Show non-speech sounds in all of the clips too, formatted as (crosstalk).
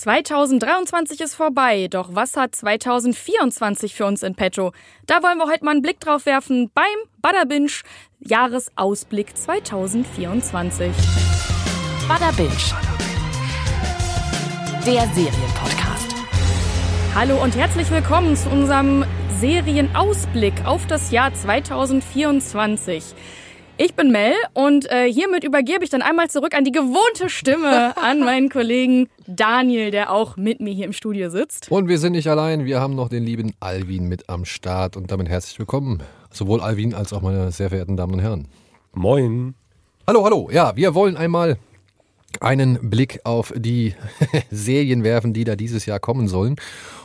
2023 ist vorbei, doch was hat 2024 für uns in petto? Da wollen wir heute mal einen Blick drauf werfen beim Badabinch Jahresausblick 2024. Badabinch. Der Serienpodcast. Hallo und herzlich willkommen zu unserem Serienausblick auf das Jahr 2024. Ich bin Mel und äh, hiermit übergebe ich dann einmal zurück an die gewohnte Stimme (laughs) an meinen Kollegen Daniel, der auch mit mir hier im Studio sitzt. Und wir sind nicht allein, wir haben noch den lieben Alvin mit am Start und damit herzlich willkommen. Sowohl Alvin als auch meine sehr verehrten Damen und Herren. Moin. Hallo, hallo. Ja, wir wollen einmal einen Blick auf die (laughs) Serien werfen, die da dieses Jahr kommen sollen.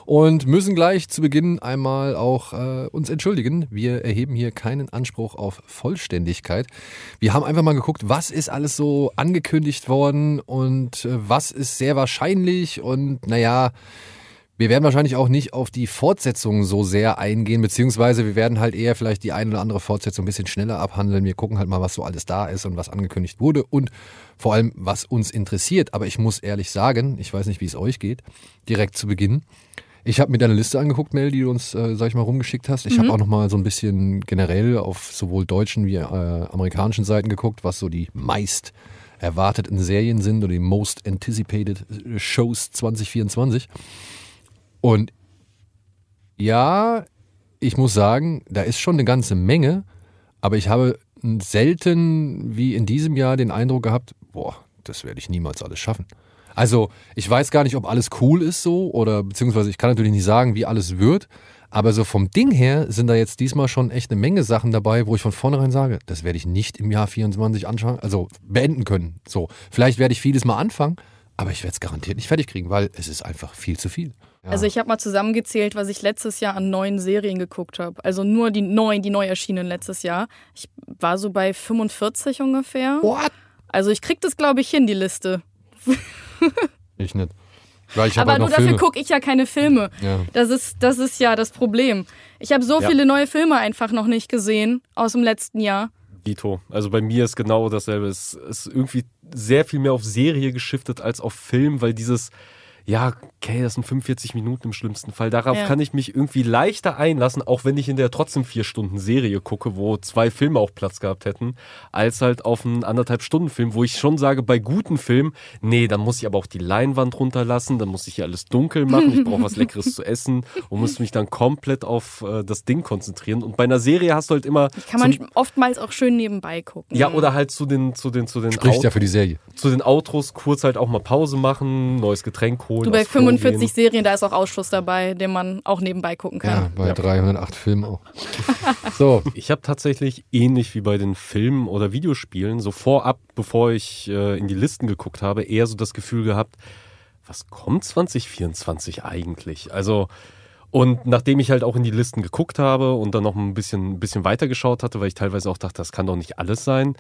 Und müssen gleich zu Beginn einmal auch äh, uns entschuldigen. Wir erheben hier keinen Anspruch auf Vollständigkeit. Wir haben einfach mal geguckt, was ist alles so angekündigt worden und äh, was ist sehr wahrscheinlich. Und naja, wir werden wahrscheinlich auch nicht auf die Fortsetzung so sehr eingehen, beziehungsweise wir werden halt eher vielleicht die ein oder andere Fortsetzung ein bisschen schneller abhandeln. Wir gucken halt mal, was so alles da ist und was angekündigt wurde und vor allem, was uns interessiert. Aber ich muss ehrlich sagen, ich weiß nicht, wie es euch geht, direkt zu Beginn. Ich habe mir deine Liste angeguckt, Mel, die du uns, äh, sag ich mal, rumgeschickt hast. Ich mhm. habe auch noch mal so ein bisschen generell auf sowohl deutschen wie äh, amerikanischen Seiten geguckt, was so die meist erwarteten Serien sind oder die most anticipated Shows 2024. Und ja, ich muss sagen, da ist schon eine ganze Menge, aber ich habe selten wie in diesem Jahr den Eindruck gehabt, boah, das werde ich niemals alles schaffen. Also ich weiß gar nicht, ob alles cool ist so oder beziehungsweise ich kann natürlich nicht sagen, wie alles wird. Aber so vom Ding her sind da jetzt diesmal schon echt eine Menge Sachen dabei, wo ich von vornherein sage, das werde ich nicht im Jahr 24 anschauen, also beenden können. So, vielleicht werde ich vieles mal anfangen, aber ich werde es garantiert nicht fertig kriegen, weil es ist einfach viel zu viel. Ja. Also ich habe mal zusammengezählt, was ich letztes Jahr an neuen Serien geguckt habe. Also nur die neuen, die neu erschienen letztes Jahr. Ich war so bei 45 ungefähr. What? Also ich krieg das, glaube ich, hin, die Liste. (laughs) ich nicht. Ich Aber halt nur dafür gucke ich ja keine Filme. Ja. Das, ist, das ist ja das Problem. Ich habe so ja. viele neue Filme einfach noch nicht gesehen aus dem letzten Jahr. Dito. Also bei mir ist genau dasselbe. Es ist irgendwie sehr viel mehr auf Serie geschiftet als auf Film, weil dieses ja, okay, das sind 45 Minuten im schlimmsten Fall. Darauf ja. kann ich mich irgendwie leichter einlassen, auch wenn ich in der trotzdem vier Stunden Serie gucke, wo zwei Filme auch Platz gehabt hätten, als halt auf einen anderthalb Stunden Film, wo ich schon sage, bei guten Filmen, nee, dann muss ich aber auch die Leinwand runterlassen, dann muss ich hier alles dunkel machen, ich brauche was Leckeres zu essen und muss mich dann komplett auf äh, das Ding konzentrieren. Und bei einer Serie hast du halt immer. Ich kann man oftmals auch schön nebenbei gucken. Ja, oder halt zu den, zu den, zu den Spricht Out ja für die Serie. Zu den Outros kurz halt auch mal Pause machen, neues Getränk holen holen. Du bei 45 Serien, da ist auch Ausschuss dabei, den man auch nebenbei gucken kann. Ja, bei ja. 308 Filmen auch. (laughs) so. Ich habe tatsächlich ähnlich wie bei den Filmen oder Videospielen so vorab, bevor ich äh, in die Listen geguckt habe, eher so das Gefühl gehabt, was kommt 2024 eigentlich? Also und nachdem ich halt auch in die Listen geguckt habe und dann noch ein bisschen, ein bisschen weiter geschaut hatte, weil ich teilweise auch dachte, das kann doch nicht alles sein,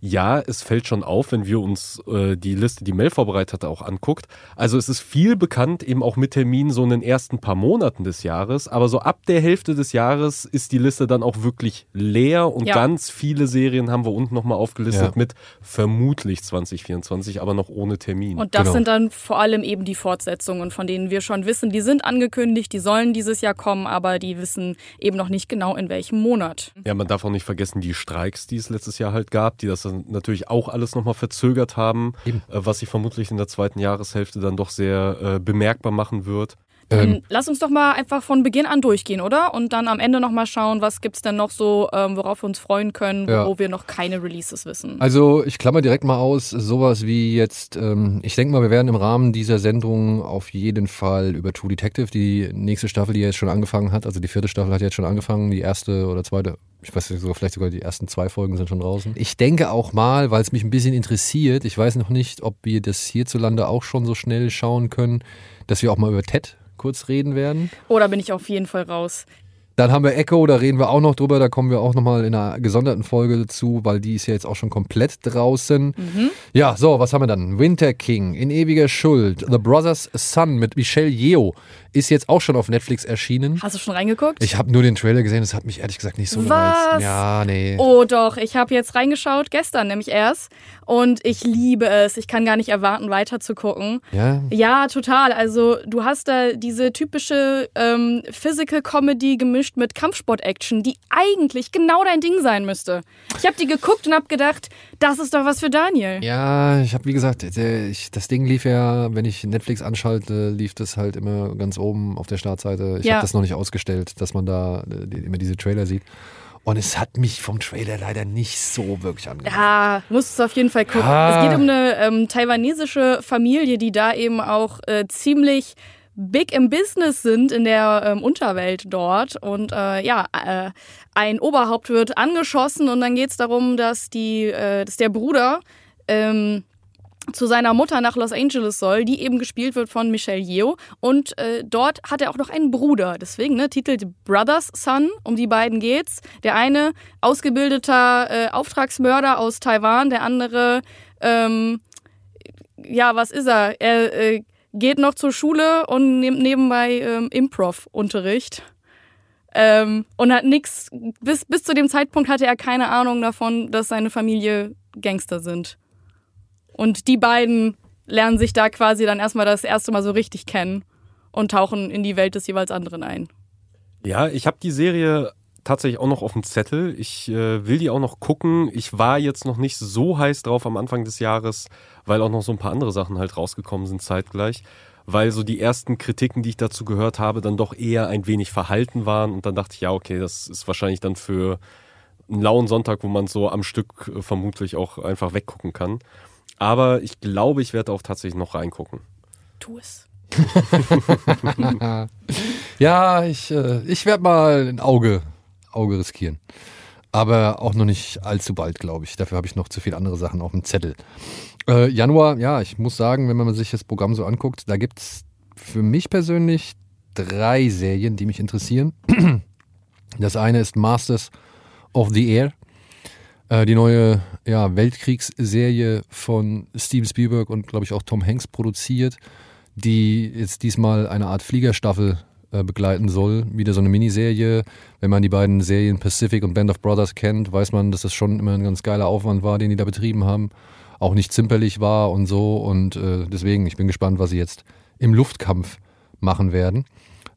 ja, es fällt schon auf, wenn wir uns äh, die Liste, die Mel vorbereitet hatte, auch anguckt. Also es ist viel bekannt, eben auch mit Terminen so in den ersten paar Monaten des Jahres. Aber so ab der Hälfte des Jahres ist die Liste dann auch wirklich leer und ja. ganz viele Serien haben wir unten nochmal aufgelistet ja. mit vermutlich 2024, aber noch ohne Termin. Und das genau. sind dann vor allem eben die Fortsetzungen, von denen wir schon wissen, die sind angekündigt, die sollen dieses Jahr kommen, aber die wissen eben noch nicht genau in welchem Monat. Ja, man darf auch nicht vergessen, die Streiks, die es letztes Jahr halt gab, die das natürlich auch alles nochmal verzögert haben, äh, was sich vermutlich in der zweiten Jahreshälfte dann doch sehr äh, bemerkbar machen wird. Ähm, lass uns doch mal einfach von Beginn an durchgehen, oder? Und dann am Ende nochmal schauen, was gibt es denn noch so, ähm, worauf wir uns freuen können, ja. wo wir noch keine Releases wissen. Also ich klammer direkt mal aus, sowas wie jetzt, ähm, ich denke mal, wir werden im Rahmen dieser Sendung auf jeden Fall über True Detective, die nächste Staffel, die jetzt schon angefangen hat, also die vierte Staffel hat jetzt schon angefangen, die erste oder zweite, ich weiß nicht, sogar, vielleicht sogar die ersten zwei Folgen sind schon draußen. Ich denke auch mal, weil es mich ein bisschen interessiert, ich weiß noch nicht, ob wir das hierzulande auch schon so schnell schauen können, dass wir auch mal über Ted kurz reden werden. Oh, da bin ich auf jeden Fall raus. Dann haben wir Echo, da reden wir auch noch drüber, da kommen wir auch nochmal in einer gesonderten Folge dazu, weil die ist ja jetzt auch schon komplett draußen. Mhm. Ja, so, was haben wir dann? Winter King, In ewiger Schuld, The Brothers Son mit Michelle Yeoh Ist jetzt auch schon auf Netflix erschienen. Hast du schon reingeguckt? Ich habe nur den Trailer gesehen, das hat mich ehrlich gesagt nicht so Was? gereizt. Ja, nee. Oh doch, ich habe jetzt reingeschaut, gestern nämlich erst. Und ich liebe es. Ich kann gar nicht erwarten, weiter zu gucken. Ja, Ja, total. Also du hast da diese typische ähm, Physical Comedy gemischt mit Kampfsport-Action, die eigentlich genau dein Ding sein müsste. Ich habe die geguckt und habe gedacht, das ist doch was für Daniel. ja ich habe wie gesagt, das Ding lief ja, wenn ich Netflix anschalte, lief das halt immer ganz oben auf der Startseite. Ich Ja. habe das noch nicht ausgestellt, dass man da äh, immer diese Trailer sieht. Und es hat mich vom Trailer leider nicht so wirklich angemacht. Ja, musst du auf jeden Fall gucken. Ah. Es geht um eine ähm, taiwanesische Familie, die da eben auch äh, ziemlich big im Business sind in der ähm, Unterwelt dort. Und äh, ja, äh, ein Oberhaupt wird angeschossen und dann geht es darum, dass, die, äh, dass der Bruder ähm, zu seiner Mutter nach Los Angeles soll, die eben gespielt wird von Michelle Yeoh. Und äh, dort hat er auch noch einen Bruder. Deswegen, ne, titelt Brothers Son, um die beiden geht's. Der eine ausgebildeter äh, Auftragsmörder aus Taiwan, der andere, ähm, ja, was ist er? Er äh, geht noch zur Schule und nimmt nebenbei ähm, Improv-Unterricht. Ähm, und hat nix, bis, bis zu dem Zeitpunkt hatte er keine Ahnung davon, dass seine Familie Gangster sind. Und die beiden lernen sich da quasi dann erstmal das erste Mal so richtig kennen und tauchen in die Welt des jeweils anderen ein. Ja, ich habe die Serie tatsächlich auch noch auf dem Zettel. Ich äh, will die auch noch gucken. Ich war jetzt noch nicht so heiß drauf am Anfang des Jahres, weil auch noch so ein paar andere Sachen halt rausgekommen sind zeitgleich. Weil so die ersten Kritiken, die ich dazu gehört habe, dann doch eher ein wenig verhalten waren. Und dann dachte ich, ja, okay, das ist wahrscheinlich dann für einen lauen Sonntag, wo man so am Stück äh, vermutlich auch einfach weggucken kann. Aber ich glaube, ich werde auch tatsächlich noch reingucken. Tu es. (laughs) Ja, ich, äh, ich werde mal ein Auge, Auge riskieren. Aber auch noch nicht allzu bald, glaube ich. Dafür habe ich noch zu viele andere Sachen auf dem Zettel. Äh, Januar, ja, ich muss sagen, wenn man sich das Programm so anguckt, da gibt es für mich persönlich drei Serien, die mich interessieren. (clears throat) Das eine ist Masters of the Air, äh, die neue ja, Weltkriegsserie von Steven Spielberg und, glaube ich, auch Tom Hanks produziert, die jetzt diesmal eine Art Fliegerstaffel äh, begleiten soll. Wieder so eine Miniserie. Wenn man die beiden Serien Pacific und Band of Brothers kennt, weiß man, dass das schon immer ein ganz geiler Aufwand war, den die da betrieben haben. Auch nicht zimperlich war und so. Und äh, deswegen, ich bin gespannt, was sie jetzt im Luftkampf machen werden.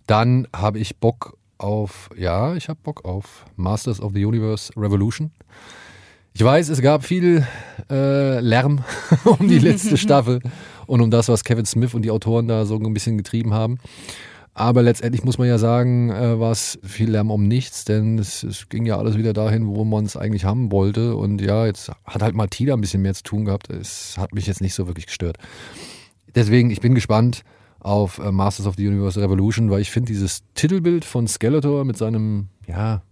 Dann habe ich Bock auf, ja, ich habe Bock auf Masters of the Universe Revolution. Ich weiß, es gab viel äh, Lärm (laughs) um die letzte (laughs) Staffel und um das, was Kevin Smith und die Autoren da so ein bisschen getrieben haben. Aber letztendlich muss man ja sagen, äh, war es viel Lärm um nichts, denn es, es ging ja alles wieder dahin, wo man es eigentlich haben wollte. Und ja, jetzt hat halt Martina ein bisschen mehr zu tun gehabt. Es hat mich jetzt nicht so wirklich gestört. Deswegen, ich bin gespannt auf äh, Masters of the Universe Revolution, weil ich finde dieses Titelbild von Skeletor mit seinem, ja,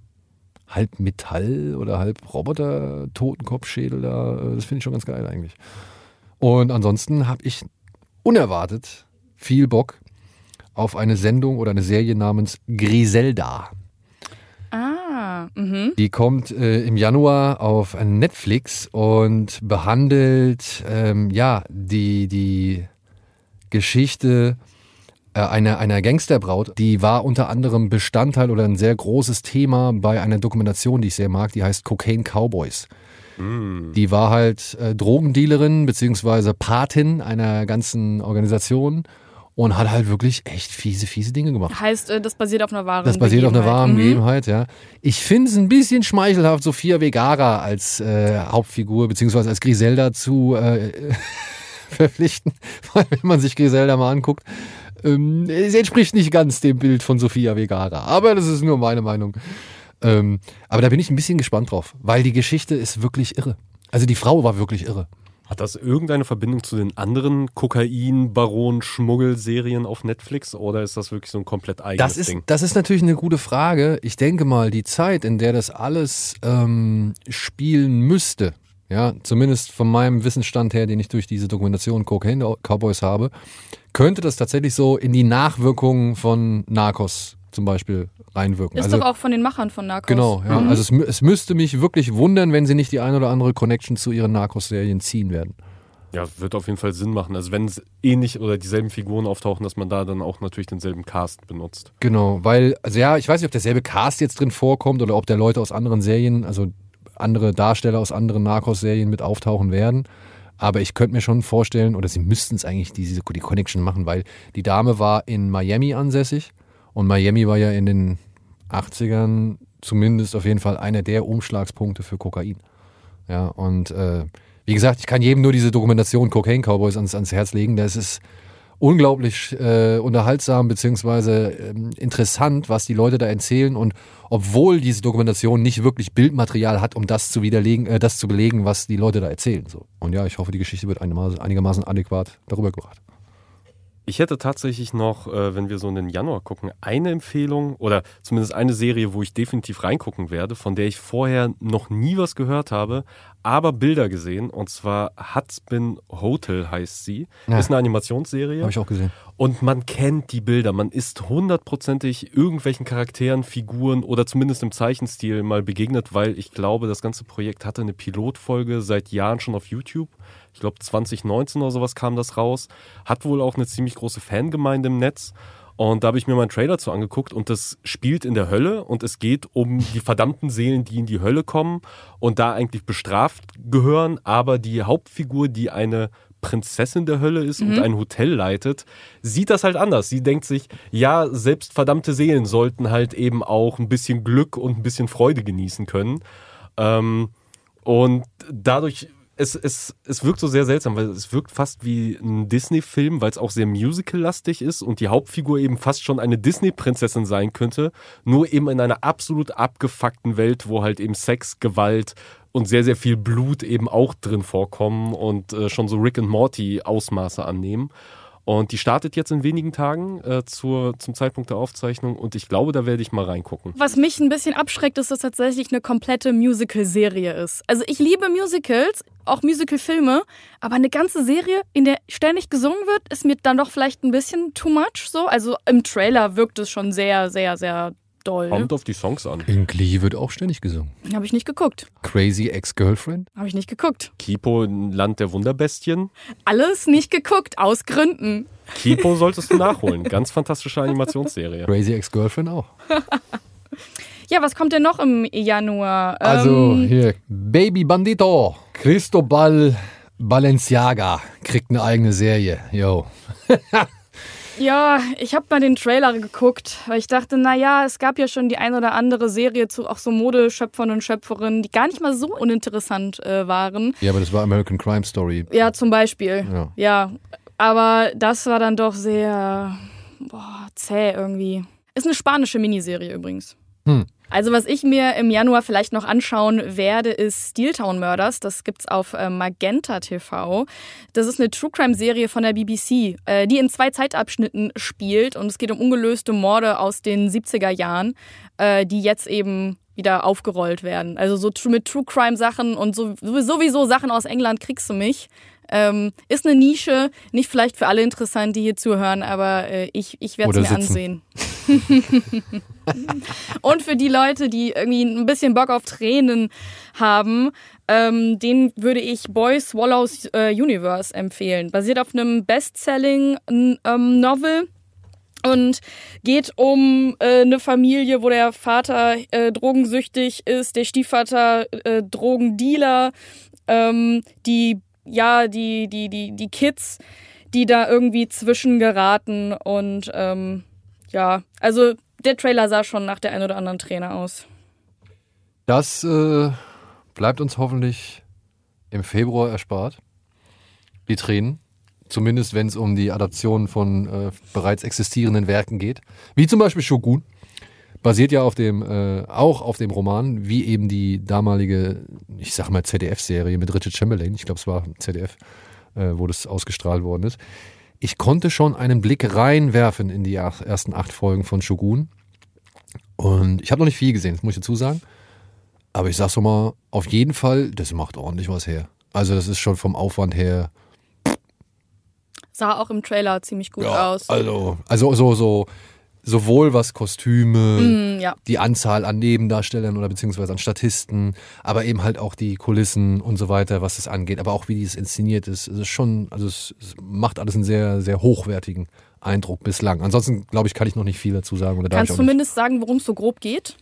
halb Metall oder halb Roboter Totenkopfschädel da, äh, das finde ich schon ganz geil eigentlich. Und ansonsten habe ich unerwartet viel Bock auf eine Sendung oder eine Serie namens Griselda. Ah, mhm. Die kommt äh, im Januar auf Netflix und behandelt ähm, ja die, die Geschichte einer, einer Gangsterbraut. Die war unter anderem Bestandteil oder ein sehr großes Thema bei einer Dokumentation, die ich sehr mag, die heißt Cocaine Cowboys. Die war halt äh, Drogendealerin beziehungsweise Patin einer ganzen Organisation und hat halt wirklich echt fiese, fiese Dinge gemacht. Heißt, äh, das basiert auf einer wahren Das basiert auf einer wahren Mhm. Begebenheit, ja. Ich finde es ein bisschen schmeichelhaft, Sophia Vegara als äh, Hauptfigur beziehungsweise als Griselda zu äh, (laughs) verpflichten, weil (laughs) wenn man sich Griselda mal anguckt, ähm, sie entspricht nicht ganz dem Bild von Sophia Vegara. Aber das ist nur meine Meinung. Ähm, aber da bin ich ein bisschen gespannt drauf, weil die Geschichte ist wirklich irre. Also die Frau war wirklich irre. Hat das irgendeine Verbindung zu den anderen Kokain-Baron-Schmuggel-Serien auf Netflix oder ist das wirklich so ein komplett eigenes Das ist, Ding? das ist natürlich eine gute Frage. Ich denke mal, die Zeit, in der das alles ähm, spielen müsste, ja, zumindest von meinem Wissensstand her, den ich durch diese Dokumentation Cocaine Cowboys habe, könnte das tatsächlich so in die Nachwirkungen von Narcos zum Beispiel reinwirken. Ist also, doch auch von den Machern von Narcos. Genau, ja. Mhm. Also es, es müsste mich wirklich wundern, wenn sie nicht die ein oder andere Connection zu ihren Narcos-Serien ziehen werden. Ja, wird auf jeden Fall Sinn machen. Also wenn es ähnlich oder dieselben Figuren auftauchen, dass man da dann auch natürlich denselben Cast benutzt. Genau, weil, also ja, ich weiß nicht, ob derselbe Cast jetzt drin vorkommt oder ob da Leute aus anderen Serien, also andere Darsteller aus anderen Narcos-Serien mit auftauchen werden. Aber ich könnte mir schon vorstellen, oder sie müssten es eigentlich diese, die Connection machen, weil die Dame war in Miami ansässig und Miami war ja in den 80ern zumindest auf jeden Fall einer der Umschlagspunkte für Kokain. Ja, und äh, wie gesagt, ich kann jedem nur diese Dokumentation Cocaine Cowboys ans, ans Herz legen. Das ist unglaublich äh, unterhaltsam beziehungsweise ähm, interessant, was die Leute da erzählen. Und obwohl diese Dokumentation nicht wirklich Bildmaterial hat, um das zu widerlegen, äh, das zu belegen, was die Leute da einigermaßen So. Und ja, ich hoffe, die Geschichte wird einigermaßen adäquat darüber gebracht. Ich hätte tatsächlich noch, äh, wenn wir so in den Januar gucken, eine Empfehlung oder zumindest eine Serie, wo ich definitiv reingucken werde, von der ich vorher noch nie was gehört habe, aber Bilder gesehen. Und zwar Hutspin Hotel heißt sie. Ja. Ist eine Animationsserie. Habe ich auch gesehen. Und man kennt die Bilder. Man ist hundertprozentig irgendwelchen Charakteren, Figuren oder zumindest im Zeichenstil mal begegnet, weil ich glaube, das ganze Projekt hatte eine Pilotfolge seit Jahren schon auf YouTube ich glaube 2019 oder sowas kam das raus, hat wohl auch eine ziemlich große Fangemeinde im Netz. Und da habe ich mir mal einen Trailer zu angeguckt und das spielt in der Hölle und es geht um die verdammten Seelen, die in die Hölle kommen und da eigentlich bestraft gehören, aber die Hauptfigur, die eine Prinzessin der Hölle ist mhm. und ein Hotel leitet, sieht das halt anders. Sie denkt sich, ja, selbst verdammte Seelen sollten halt eben auch ein bisschen Glück und ein bisschen Freude genießen können. Ähm, und dadurch es, es, es wirkt so sehr seltsam, weil es wirkt fast wie ein Disney-Film, weil es auch sehr musical-lastig ist und die Hauptfigur eben fast schon eine Disney-Prinzessin sein könnte, nur eben in einer absolut abgefuckten Welt, wo halt eben Sex, Gewalt und sehr, sehr viel Blut eben auch drin vorkommen und äh, schon so Rick and Morty Ausmaße annehmen. Und die startet jetzt in wenigen Tagen äh, zur, zum Zeitpunkt der Aufzeichnung und ich glaube, da werde ich mal reingucken. Was mich ein bisschen abschreckt, ist, dass es tatsächlich eine komplette Musical-Serie ist. Also ich liebe Musicals, auch Musical-Filme, aber eine ganze Serie, in der ständig gesungen wird, ist mir dann doch vielleicht ein bisschen too much so. Also im Trailer wirkt es schon sehr, sehr, sehr doll. Kommt auf die Songs an. In Glee wird auch ständig gesungen. Habe ich nicht geguckt. Crazy Ex-Girlfriend? Habe ich nicht geguckt. Kipo, Land der Wunderbestien? Alles nicht geguckt, aus Gründen. Kipo (laughs) solltest du nachholen. Ganz fantastische Animationsserie. Crazy Ex-Girlfriend auch. (laughs) ja, was kommt denn noch im Januar? Also ähm, hier, Baby Bandito. Cristobal Balenciaga kriegt eine eigene Serie. Yo. (laughs) Ja, ich habe mal den Trailer geguckt, weil ich dachte, naja, es gab ja schon die ein oder andere Serie zu auch so Modeschöpfern und Schöpferinnen, die gar nicht mal so uninteressant äh, waren. Ja, aber das war American Crime Story. Ja, zum Beispiel. Ja. ja. Aber das war dann doch sehr boah, zäh irgendwie. Ist eine spanische Miniserie übrigens. Hm. Also was ich mir im Januar vielleicht noch anschauen werde, ist Steel Town Murders. Das gibt's auf äh, Magenta TV. Das ist eine True Crime Serie von der BBC, äh, die in zwei Zeitabschnitten spielt und es geht um ungelöste Morde aus den 70er Jahren, äh, die jetzt eben wieder aufgerollt werden. Also so mit True Crime Sachen und so, sowieso Sachen aus England kriegst du mich. Ähm, ist eine Nische, nicht vielleicht für alle interessant, die hier zuhören, aber äh, ich, ich werde es mir ansehen. (laughs) (laughs) und für die Leute, die irgendwie ein bisschen Bock auf Tränen haben, ähm, den würde ich Boy Swallows äh, Universe empfehlen. Basiert auf einem Bestselling ähm, und geht um äh, eine Familie, wo der Vater äh, drogensüchtig ist, der Stiefvater äh, Drogendealer, ähm, die ja, die, die, die, die Kids, die da irgendwie zwischengeraten und ähm, ja, also der Trailer sah schon nach der ein oder anderen Träne aus. Das äh, bleibt uns hoffentlich im Februar erspart. Die Tränen. Zumindest wenn es um die Adaption von äh, bereits existierenden Werken geht. Wie zum Beispiel Shogun basiert ja auf dem, äh, auch auf dem Roman, wie eben die damalige, ich sag mal ZDF-Serie mit Richard Chamberlain, ich glaube es war ZDF, äh, wo das ausgestrahlt worden ist. Ich konnte schon einen Blick reinwerfen in die ersten acht Folgen von Shogun. Und ich habe noch nicht viel gesehen, das muss ich dazu sagen. Aber ich sag's so mal, auf jeden Fall, das macht ordentlich was her. Also das ist schon vom Aufwand her. Sah auch im Trailer ziemlich gut ja, aus. Also, also so, so sowohl was Kostüme, Mm, ja. die Anzahl an Nebendarstellern oder beziehungsweise an Statisten, aber eben halt auch die Kulissen und so weiter, was das angeht, aber auch wie es inszeniert ist. Es ist schon, also es, es macht alles einen sehr, sehr hochwertigen Eindruck bislang. Ansonsten, glaube ich, kann ich noch nicht viel dazu sagen. Oder Kannst du auch nicht. zumindest sagen, worum es so grob geht?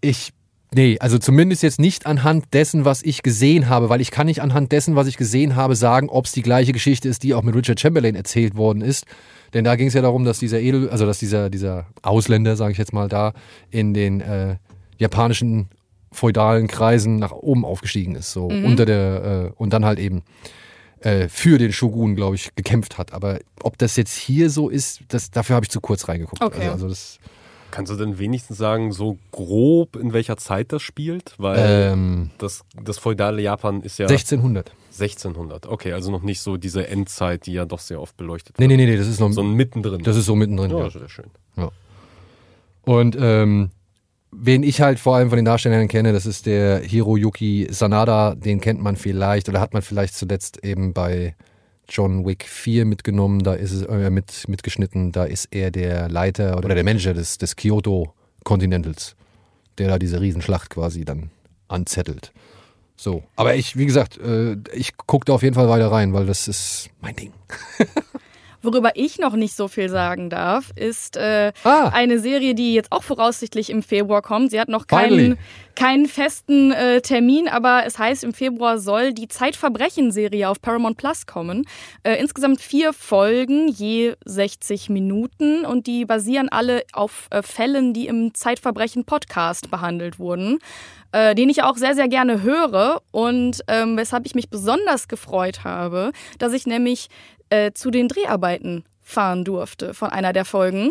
Ich, nee, also zumindest jetzt nicht anhand dessen, was ich gesehen habe, weil ich kann nicht anhand dessen, was ich gesehen habe, sagen, ob es die gleiche Geschichte ist, die auch mit Richard Chamberlain erzählt worden ist. Denn da ging es ja darum, dass dieser Edel, also dass dieser, dieser Ausländer, sage ich jetzt mal, da in den äh, japanischen feudalen Kreisen nach oben aufgestiegen ist, so unter der, äh, und dann halt eben äh, für den Shogun, glaube ich, gekämpft hat. Aber ob das jetzt hier so ist, das, dafür habe ich zu kurz reingeguckt. Okay. Also, also das, Kannst du denn wenigstens sagen, so grob, in welcher Zeit das spielt? Weil ähm, das, das feudale Japan ist ja 1600. 1600. Okay, also noch nicht so diese Endzeit, die ja doch sehr oft beleuchtet wird. nee, nee, nee, das ist noch, So mittendrin. das ist so mittendrin. ja, Ja. sehr schön. Und ähm, wen ich halt vor allem von den Darstellern kenne, das ist der Hiroyuki Sanada, den kennt man vielleicht oder hat man vielleicht zuletzt eben bei John Wick 4 mitgenommen, da ist es äh, mit, mitgeschnitten, da ist er der Leiter oder der Manager des, des Kyoto Continentals, der da diese Riesenschlacht quasi dann anzettelt. So, aber ich, wie gesagt, äh, ich gucke da auf jeden Fall weiter rein, weil das ist mein Ding. (laughs) Worüber ich noch nicht so viel sagen darf, ist äh, Ah. eine Serie, die jetzt auch voraussichtlich im Februar kommt. Sie hat noch Finally. keinen, keinen festen äh, Termin, aber es heißt, im Februar soll die Zeitverbrechen-Serie auf Paramount Plus kommen. Äh, insgesamt vier Folgen, je 60 Minuten und die basieren alle auf äh, Fällen, die im Zeitverbrechen-Podcast behandelt wurden. Äh, den ich auch sehr, sehr gerne höre und ähm, weshalb ich mich besonders gefreut habe, dass ich nämlich äh, zu den Dreharbeiten fahren durfte von einer der Folgen.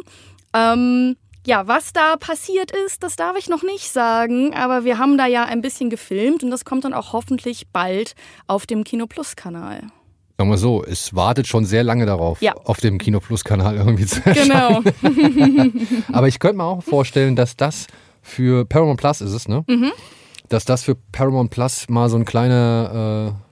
Ähm, ja, was da passiert ist, das darf ich noch nicht sagen, aber wir haben da ja ein bisschen gefilmt und das kommt dann auch hoffentlich bald auf dem Kino Plus Kanal. Sagen wir so, es wartet schon sehr lange darauf, Ja. auf dem Kino Plus Kanal irgendwie zu erscheinen. Genau. (laughs) Aber ich könnte mir auch vorstellen, dass das für Paramount Plus ist es, ne? Mhm. Dass das für Paramount Plus mal so ein kleiner, äh,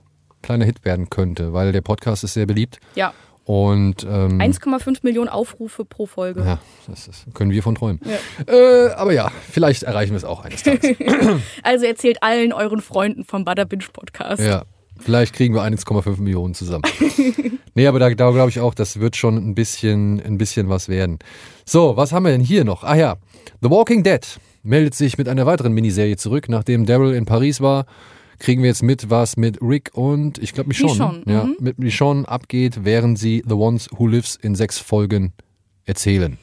kleiner Hit werden könnte, weil der Podcast ist sehr beliebt Ja, und ähm, 1,5 Millionen Aufrufe pro Folge. ja, das ist, können wir von träumen. Ja. Äh, aber ja, vielleicht erreichen wir es auch eines Tages. (laughs) Also erzählt allen euren Freunden vom Binge Podcast. ja, vielleicht kriegen wir 1,5 Millionen zusammen. (laughs) nee, aber da, da glaube ich auch, das wird schon ein bisschen, ein bisschen was werden. So, was haben wir denn hier noch? Ah ja, The Walking Dead meldet sich mit einer weiteren Miniserie zurück. Nachdem Daryl in Paris war, kriegen wir jetzt mit, was mit Rick und ich glaube Michonne, Michonne, ja, mhm. mit Michonne abgeht, während sie The Ones Who Lives in sechs Folgen erzählen.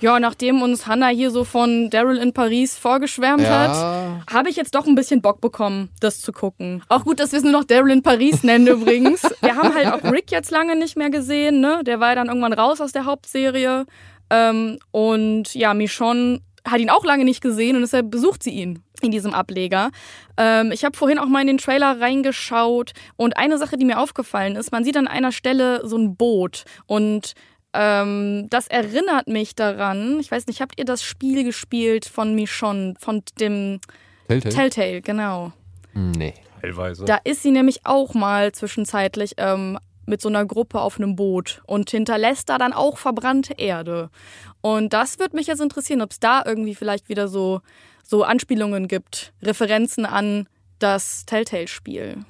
Ja, nachdem uns Hannah hier so von Daryl in Paris vorgeschwärmt Ja. hat, habe ich jetzt doch ein bisschen Bock bekommen, das zu gucken. Auch gut, dass wir es nur noch Daryl in Paris nennen übrigens. (laughs) Wir haben halt auch Rick jetzt lange nicht mehr gesehen, ne? Der war ja dann irgendwann raus aus der Hauptserie. Ähm, und ja, Michonne hat ihn auch lange nicht gesehen und deshalb besucht sie ihn in diesem Ableger. Ähm, ich habe vorhin auch mal in den Trailer reingeschaut und eine Sache, die mir aufgefallen ist, man sieht an einer Stelle so ein Boot und ähm, das erinnert mich daran, ich weiß nicht, habt ihr das Spiel gespielt von Michonne, von dem Telltale? Telltale, genau. nee. Teilweise. Da ist sie nämlich auch mal zwischenzeitlich ähm, mit so einer Gruppe auf einem Boot und hinterlässt da dann auch verbrannte Erde. Und das würde mich jetzt interessieren, ob es da irgendwie vielleicht wieder so, so Anspielungen gibt, Referenzen an das Telltale-Spiel.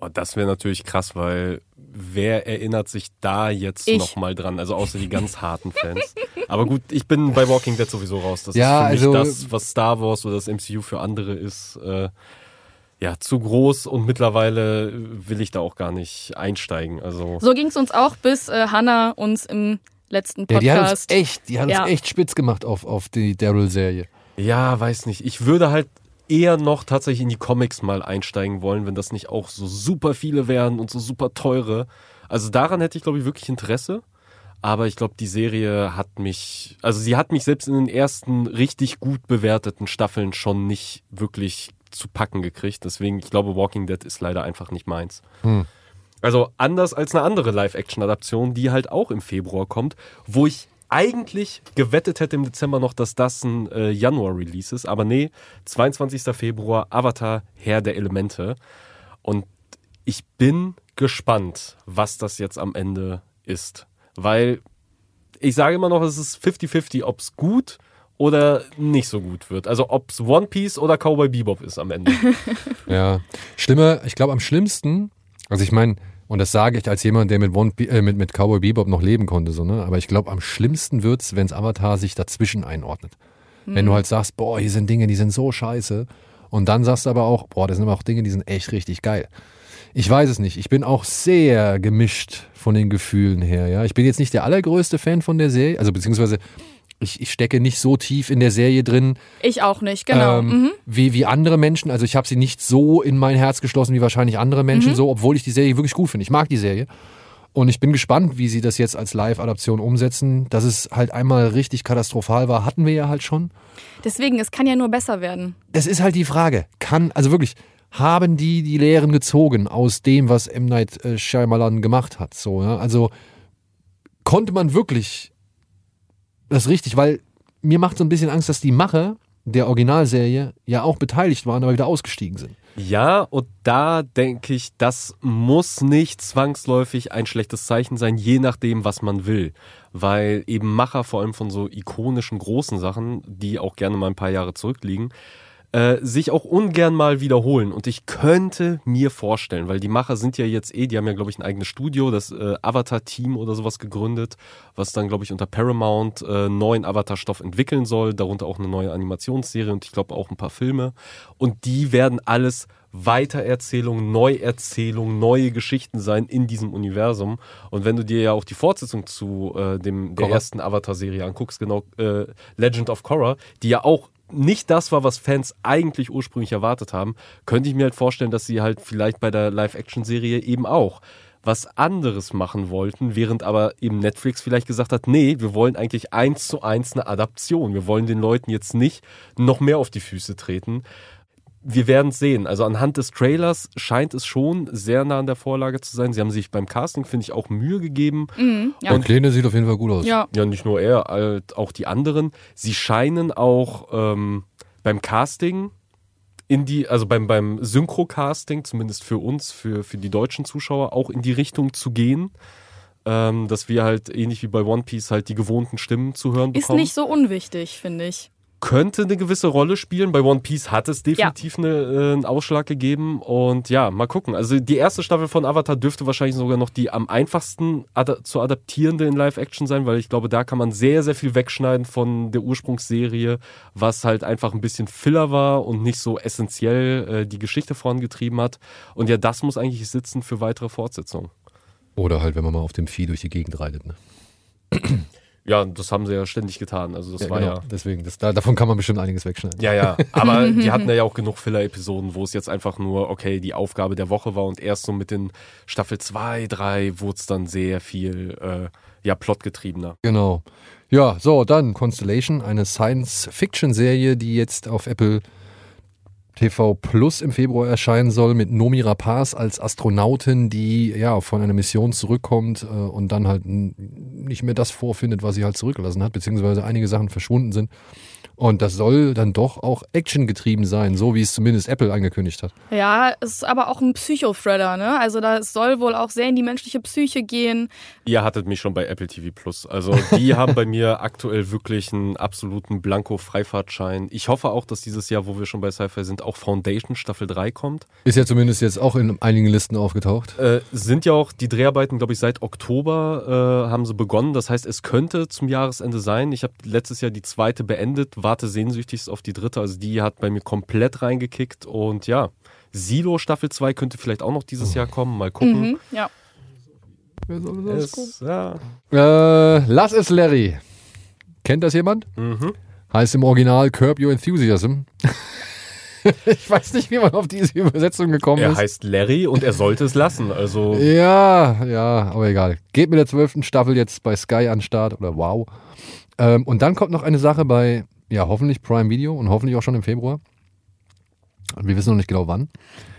Oh, das wäre natürlich krass, weil wer erinnert sich da jetzt nochmal dran? Also außer die ganz harten Fans. Aber gut, ich bin bei Walking Dead sowieso raus. Das Ja, ist für mich also- das, was Star Wars oder das MCU für andere ist. Äh, ja, zu groß und mittlerweile will ich da auch gar nicht einsteigen. Also So ging es uns auch, bis äh, Hannah uns im letzten Ja, die hat uns Podcast. echt, die hat Ja. uns echt spitz gemacht auf, auf die Daryl-Serie. Ja, weiß nicht. Ich würde halt eher noch tatsächlich in die Comics mal einsteigen wollen, wenn das nicht auch so super viele wären und so super teure. Also daran hätte ich, glaube ich, wirklich Interesse. Aber ich glaube, die Serie hat mich, also sie hat mich selbst in den ersten richtig gut bewerteten Staffeln schon nicht wirklich zu packen gekriegt. Deswegen, ich glaube, Walking Dead ist leider einfach nicht meins. Hm. Also anders als eine andere Live-Action-Adaption, die halt auch im Februar kommt, wo ich eigentlich gewettet hätte im Dezember noch, dass das ein äh, Januar-Release ist. Aber nee, 22. Februar, Avatar, Herr der Elemente. Und ich bin gespannt, was das jetzt am Ende ist. Weil ich sage immer noch, es ist 50-50, ob es gut oder nicht so gut wird. Also ob es One Piece oder Cowboy Bebop ist am Ende. (laughs) Ja. Schlimmer, ich glaube am schlimmsten, also ich meine, und das sage ich als jemand, der mit, One, Pi- äh, mit, mit Cowboy Bebop noch leben konnte, so, ne? aber ich glaube am schlimmsten wird's, wenn's Avatar sich dazwischen einordnet. Wenn du halt sagst, boah, hier sind Dinge, die sind so scheiße. Und dann sagst du aber auch, boah, das sind aber auch Dinge, die sind echt richtig geil. Ich weiß es nicht. Ich bin auch sehr gemischt von den Gefühlen her. Ja, ich bin jetzt nicht der allergrößte Fan von der Serie, also beziehungsweise ich, ich stecke nicht so tief in der Serie drin, Ich auch nicht, genau. ähm, mhm. wie, wie andere Menschen. Also ich habe sie nicht so in mein Herz geschlossen wie wahrscheinlich andere Menschen, so, obwohl ich die Serie wirklich gut finde. Ich mag die Serie. Und ich bin gespannt, wie sie das jetzt als Live-Adaption umsetzen. Dass es halt einmal richtig katastrophal war, hatten wir ja halt schon. Deswegen, es kann ja nur besser werden. Das ist halt die Frage. Kann, also wirklich, haben die die Lehren gezogen aus dem, was M. Night äh, Shyamalan gemacht hat? So, ja? Also konnte man wirklich das richtig, weil mir macht so ein bisschen Angst, dass die Macher der Originalserie ja auch beteiligt waren, aber wieder ausgestiegen sind. Ja, und da denke ich, das muss nicht zwangsläufig ein schlechtes Zeichen sein, je nachdem, was man will. Weil eben Macher vor allem von so ikonischen großen Sachen, die auch gerne mal ein paar Jahre zurückliegen, äh, sich auch ungern mal wiederholen. Und ich könnte mir vorstellen, weil die Macher sind ja jetzt eh, die haben ja, glaube ich, ein eigenes Studio, das äh, Avatar-Team oder sowas gegründet, was dann, glaube ich, unter Paramount äh, neuen Avatar-Stoff entwickeln soll, darunter auch eine neue Animationsserie und ich glaube auch ein paar Filme. Und die werden alles Weitererzählungen, Neuerzählungen, neue Geschichten sein in diesem Universum. Und wenn du dir ja auch die Fortsetzung zu äh, dem, der Korra. ersten Avatar-Serie anguckst, genau äh, Legend of Korra, die ja auch nicht das war, was Fans eigentlich ursprünglich erwartet haben, könnte ich mir halt vorstellen, dass sie halt vielleicht bei der Live-Action-Serie eben auch was anderes machen wollten, während aber eben Netflix vielleicht gesagt hat, nee, wir wollen eigentlich eins zu eins eine Adaption. Wir wollen den Leuten jetzt nicht noch mehr auf die Füße treten. Wir werden es sehen. Also anhand des Trailers scheint es schon sehr nah an der Vorlage zu sein. Sie haben sich beim Casting, finde ich, auch Mühe gegeben. Mhm, ja. Der Kleine sieht auf jeden Fall gut aus. ja. Ja, nicht nur er, halt auch die anderen. Sie scheinen auch ähm, beim Casting in die, also beim, beim Synchro-Casting, zumindest für uns, für, für die deutschen Zuschauer, auch in die Richtung zu gehen. Ähm, dass wir halt ähnlich wie bei One Piece halt die gewohnten Stimmen zu hören Ist bekommen. nicht so unwichtig, finde ich. Könnte eine gewisse Rolle spielen. Bei One Piece hat es definitiv eine, äh, einen Ausschlag gegeben. Und ja, mal gucken. Also die erste Staffel von Avatar dürfte wahrscheinlich sogar noch die am einfachsten ada zu adaptierende in Live-Action sein, weil ich glaube, da kann man sehr, sehr viel wegschneiden von der Ursprungsserie, was halt einfach ein bisschen Filler war und nicht so essentiell äh, die Geschichte vorangetrieben hat. Und ja, das muss eigentlich sitzen für weitere Fortsetzungen. Oder halt, wenn man mal auf dem Vieh durch die Gegend reitet. Ne? (clears throat) Ja, das haben sie ja ständig getan. Also das war genau. ja. Deswegen, das, da, davon kann man bestimmt einiges wegschneiden. Ja, ja, aber (laughs) die hatten ja auch genug Filler-Episoden, wo es jetzt einfach nur, okay, die Aufgabe der Woche war und erst so mit den Staffel 2, 3 wurde es dann sehr viel, äh, ja, plotgetriebener. Genau. Ja, so, dann Constellation, eine Science-Fiction-Serie, die jetzt auf Apple TV Plus im Februar erscheinen soll, mit Nomi Rapaz als Astronautin, die ja von einer Mission zurückkommt äh, und dann halt nicht mehr das vorfindet, was sie halt zurückgelassen hat, beziehungsweise einige Sachen verschwunden sind. Und das soll dann doch auch actiongetrieben sein, so wie es zumindest Apple angekündigt hat. Ja, es ist aber auch ein Psycho-Thriller, ne? Also das soll wohl auch sehr in die menschliche Psyche gehen. Ihr hattet mich schon bei Apple TV Plus. Also die (laughs) haben bei mir aktuell wirklich einen absoluten Blanko-Freifahrtschein. Ich hoffe auch, dass dieses Jahr, wo wir schon bei Sci-Fi sind, auch Foundation Staffel 3 kommt. Ist ja zumindest jetzt auch in einigen Listen aufgetaucht. Äh, sind ja auch die Dreharbeiten, glaube ich, seit Oktober äh, haben sie begonnen. Das heißt, es könnte zum Jahresende sein. Ich habe letztes Jahr die zweite beendet, warte sehnsüchtigst auf die dritte. Also die hat bei mir komplett reingekickt. Und ja, Silo Staffel 2 könnte vielleicht auch noch dieses Jahr kommen. Mal gucken. Mhm, ja. Es, ja. Äh, Lass es Larry. Kennt das jemand? mhm. Heißt im Original Curb Your Enthusiasm. (laughs) ich weiß nicht, wie man auf diese Übersetzung gekommen Er ist. heißt Larry und er sollte es lassen. Also Ja, ja, aber egal. Geht mit der zwölften Staffel jetzt bei Sky an den Start oder wow. Ähm, und dann kommt noch eine Sache bei, ja, hoffentlich Prime Video und hoffentlich auch schon im Februar. Wir wissen noch nicht genau wann.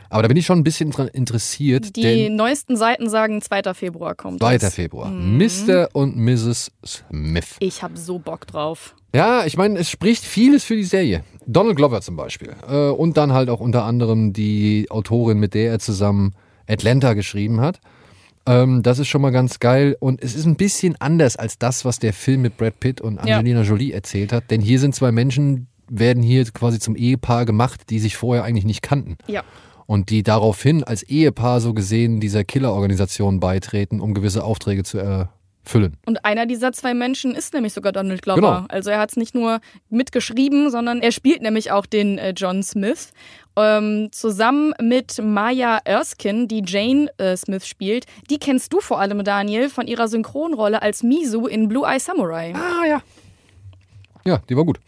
Aber da bin ich schon ein bisschen dran interessiert, Die neuesten Seiten sagen 2. Februar kommt 2. das. Februar. Mhm. Mr. und Mrs. Smith. Ich habe so Bock drauf. Ja, ich meine, es spricht vieles für die Serie. Donald Glover zum Beispiel. Äh, und dann halt auch unter anderem die Autorin, mit der er zusammen Atlanta geschrieben hat. Ähm, das ist schon mal ganz geil. Und es ist ein bisschen anders als das, was der Film mit Brad Pitt und Ja. Angelina Jolie erzählt hat. Denn hier sind zwei Menschen, werden hier quasi zum Ehepaar gemacht, die sich vorher eigentlich nicht kannten. Ja. Und die daraufhin als Ehepaar so gesehen dieser Killerorganisation beitreten, um gewisse Aufträge zu erfüllen. Und einer dieser zwei Menschen ist nämlich sogar Donald Glover. Genau. Also er hat es nicht nur mitgeschrieben, sondern er spielt nämlich auch den äh, John Smith. Ähm, zusammen mit Maya Erskine, die Jane äh, Smith spielt. Die kennst du vor allem, Daniel, von ihrer Synchronrolle als Misu in Blue Eye Samurai. Ah, ja. Ja, die war gut.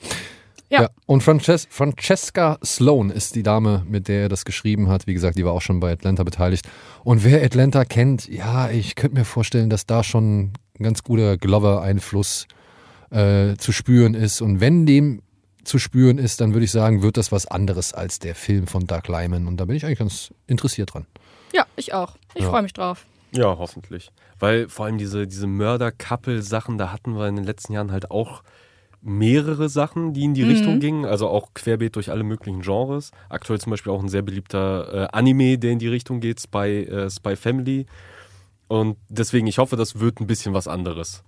Ja. Und Frances Francesca Sloan ist die Dame, mit der er das geschrieben hat. Wie gesagt, die war auch schon bei Atlanta beteiligt. Und wer Atlanta kennt, ja, ich könnte mir vorstellen, dass da schon ein ganz guter Glover-Einfluss äh, zu spüren ist. Und wenn dem zu spüren ist, dann würde ich sagen, wird das was anderes als der Film von Doug Lyman. Und da bin ich eigentlich ganz interessiert dran. Ja, ich auch. Ich Ja. freue mich drauf. Ja, hoffentlich. Weil vor allem diese, diese Mörder-Couple-Sachen, da hatten wir in den letzten Jahren halt auch mehrere Sachen, die in die Richtung gingen. Also auch querbeet durch alle möglichen Genres. Aktuell zum Beispiel auch ein sehr beliebter äh, Anime, der in die Richtung geht, Spy, äh, Spy Family. Und deswegen, ich hoffe, das wird ein bisschen was anderes.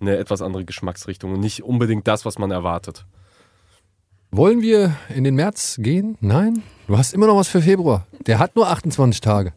Eine etwas andere Geschmacksrichtung und nicht unbedingt das, was man erwartet. Wollen wir in den März gehen? Nein? Du hast immer noch was für Februar. Der hat nur 28 Tage.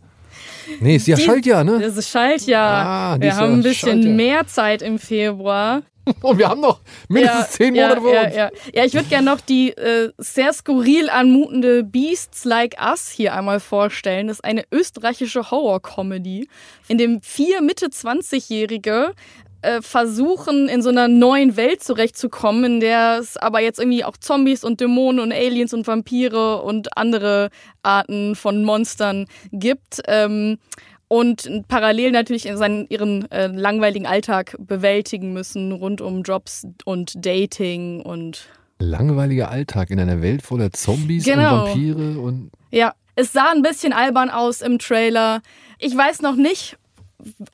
Nee, ist ja Die- Schaltjahr, ne? Das ist Schaltjahr. Ah, Wir haben ein bisschen Schaltjahr. mehr Zeit im Februar. (laughs) Und wir haben noch mindestens zehn Monate ja, vor ja, uns. Ja, ja, ich würde gerne noch die äh, sehr skurril anmutende Beasts Like Us hier einmal vorstellen. Das ist eine österreichische Horror-Comedy, in dem vier Mitte 20-Jährige äh, versuchen, in so einer neuen Welt zurechtzukommen, in der es aber jetzt irgendwie auch Zombies und Dämonen und Aliens und Vampire und andere Arten von Monstern gibt. Ähm, und parallel natürlich in seinen, ihren äh, langweiligen Alltag bewältigen müssen rund um Jobs und Dating und Langweiliger Alltag in einer Welt voller Zombies Genau. und Vampire und ja, es sah ein bisschen albern aus im Trailer. Ich weiß noch nicht,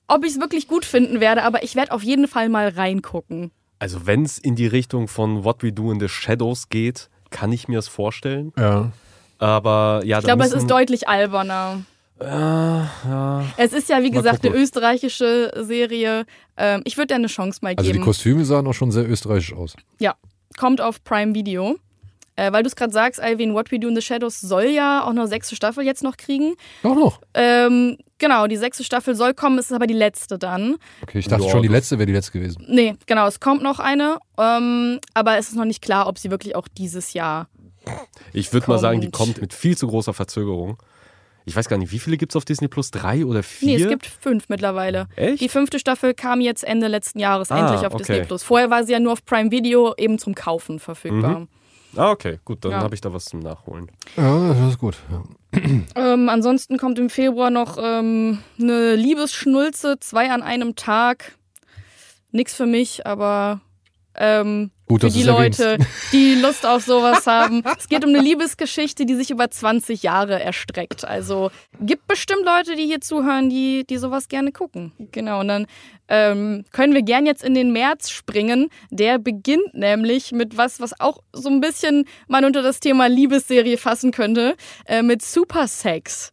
ob ich es wirklich gut finden werde, aber ich werde auf jeden Fall mal reingucken. Also wenn es in die Richtung von What We Do in the Shadows geht, kann ich mir das vorstellen. ja. Aber ja, Ich glaube, es ist deutlich alberner. Es ist ja, wie Mal gesagt, eine gucken. österreichische Serie. Ähm, ich würde dir eine Chance mal Also die geben. Kostüme sahen auch schon sehr österreichisch aus. Ja, kommt auf Prime Video. Äh, weil du es gerade sagst, Alvin, What We Do in the Shadows soll ja auch eine sechste Staffel jetzt noch kriegen. Doch noch. Ähm, genau, die sechste Staffel soll kommen, es ist aber die letzte dann. Okay, ich dachte Ja, schon, die letzte wäre die letzte gewesen. Nee, genau, es kommt noch eine, ähm, aber es ist noch nicht klar, ob sie wirklich auch dieses Jahr. Ich würde mal sagen, die kommt mit viel zu großer Verzögerung. Ich weiß gar nicht, wie viele gibt es auf Disney Plus? Drei oder vier? Nee, es gibt fünf mittlerweile. Echt? Die fünfte Staffel kam jetzt Ende letzten Jahres Ah, endlich auf okay. Disney Plus. Vorher war sie ja nur auf Prime Video eben zum Kaufen verfügbar. Ah, okay, gut, dann Ja. habe ich da was zum Nachholen. Ja, das ist gut. Ja. (clears throat) Ähm, ansonsten kommt im Februar noch ähm, eine Liebesschnulze, zwei an einem Tag. Nix für mich, aber ähm, Gut, für die erwähnst. Leute, die Lust auf sowas haben. Es geht um eine Liebesgeschichte, die sich über 20 Jahre erstreckt. Also gibt bestimmt Leute, die hier zuhören, die, die sowas gerne gucken. Genau, und dann ähm, können wir gern jetzt in den März springen. Der beginnt nämlich mit was, was auch so ein bisschen man unter das Thema Liebesserie fassen könnte, äh, mit Super Sex.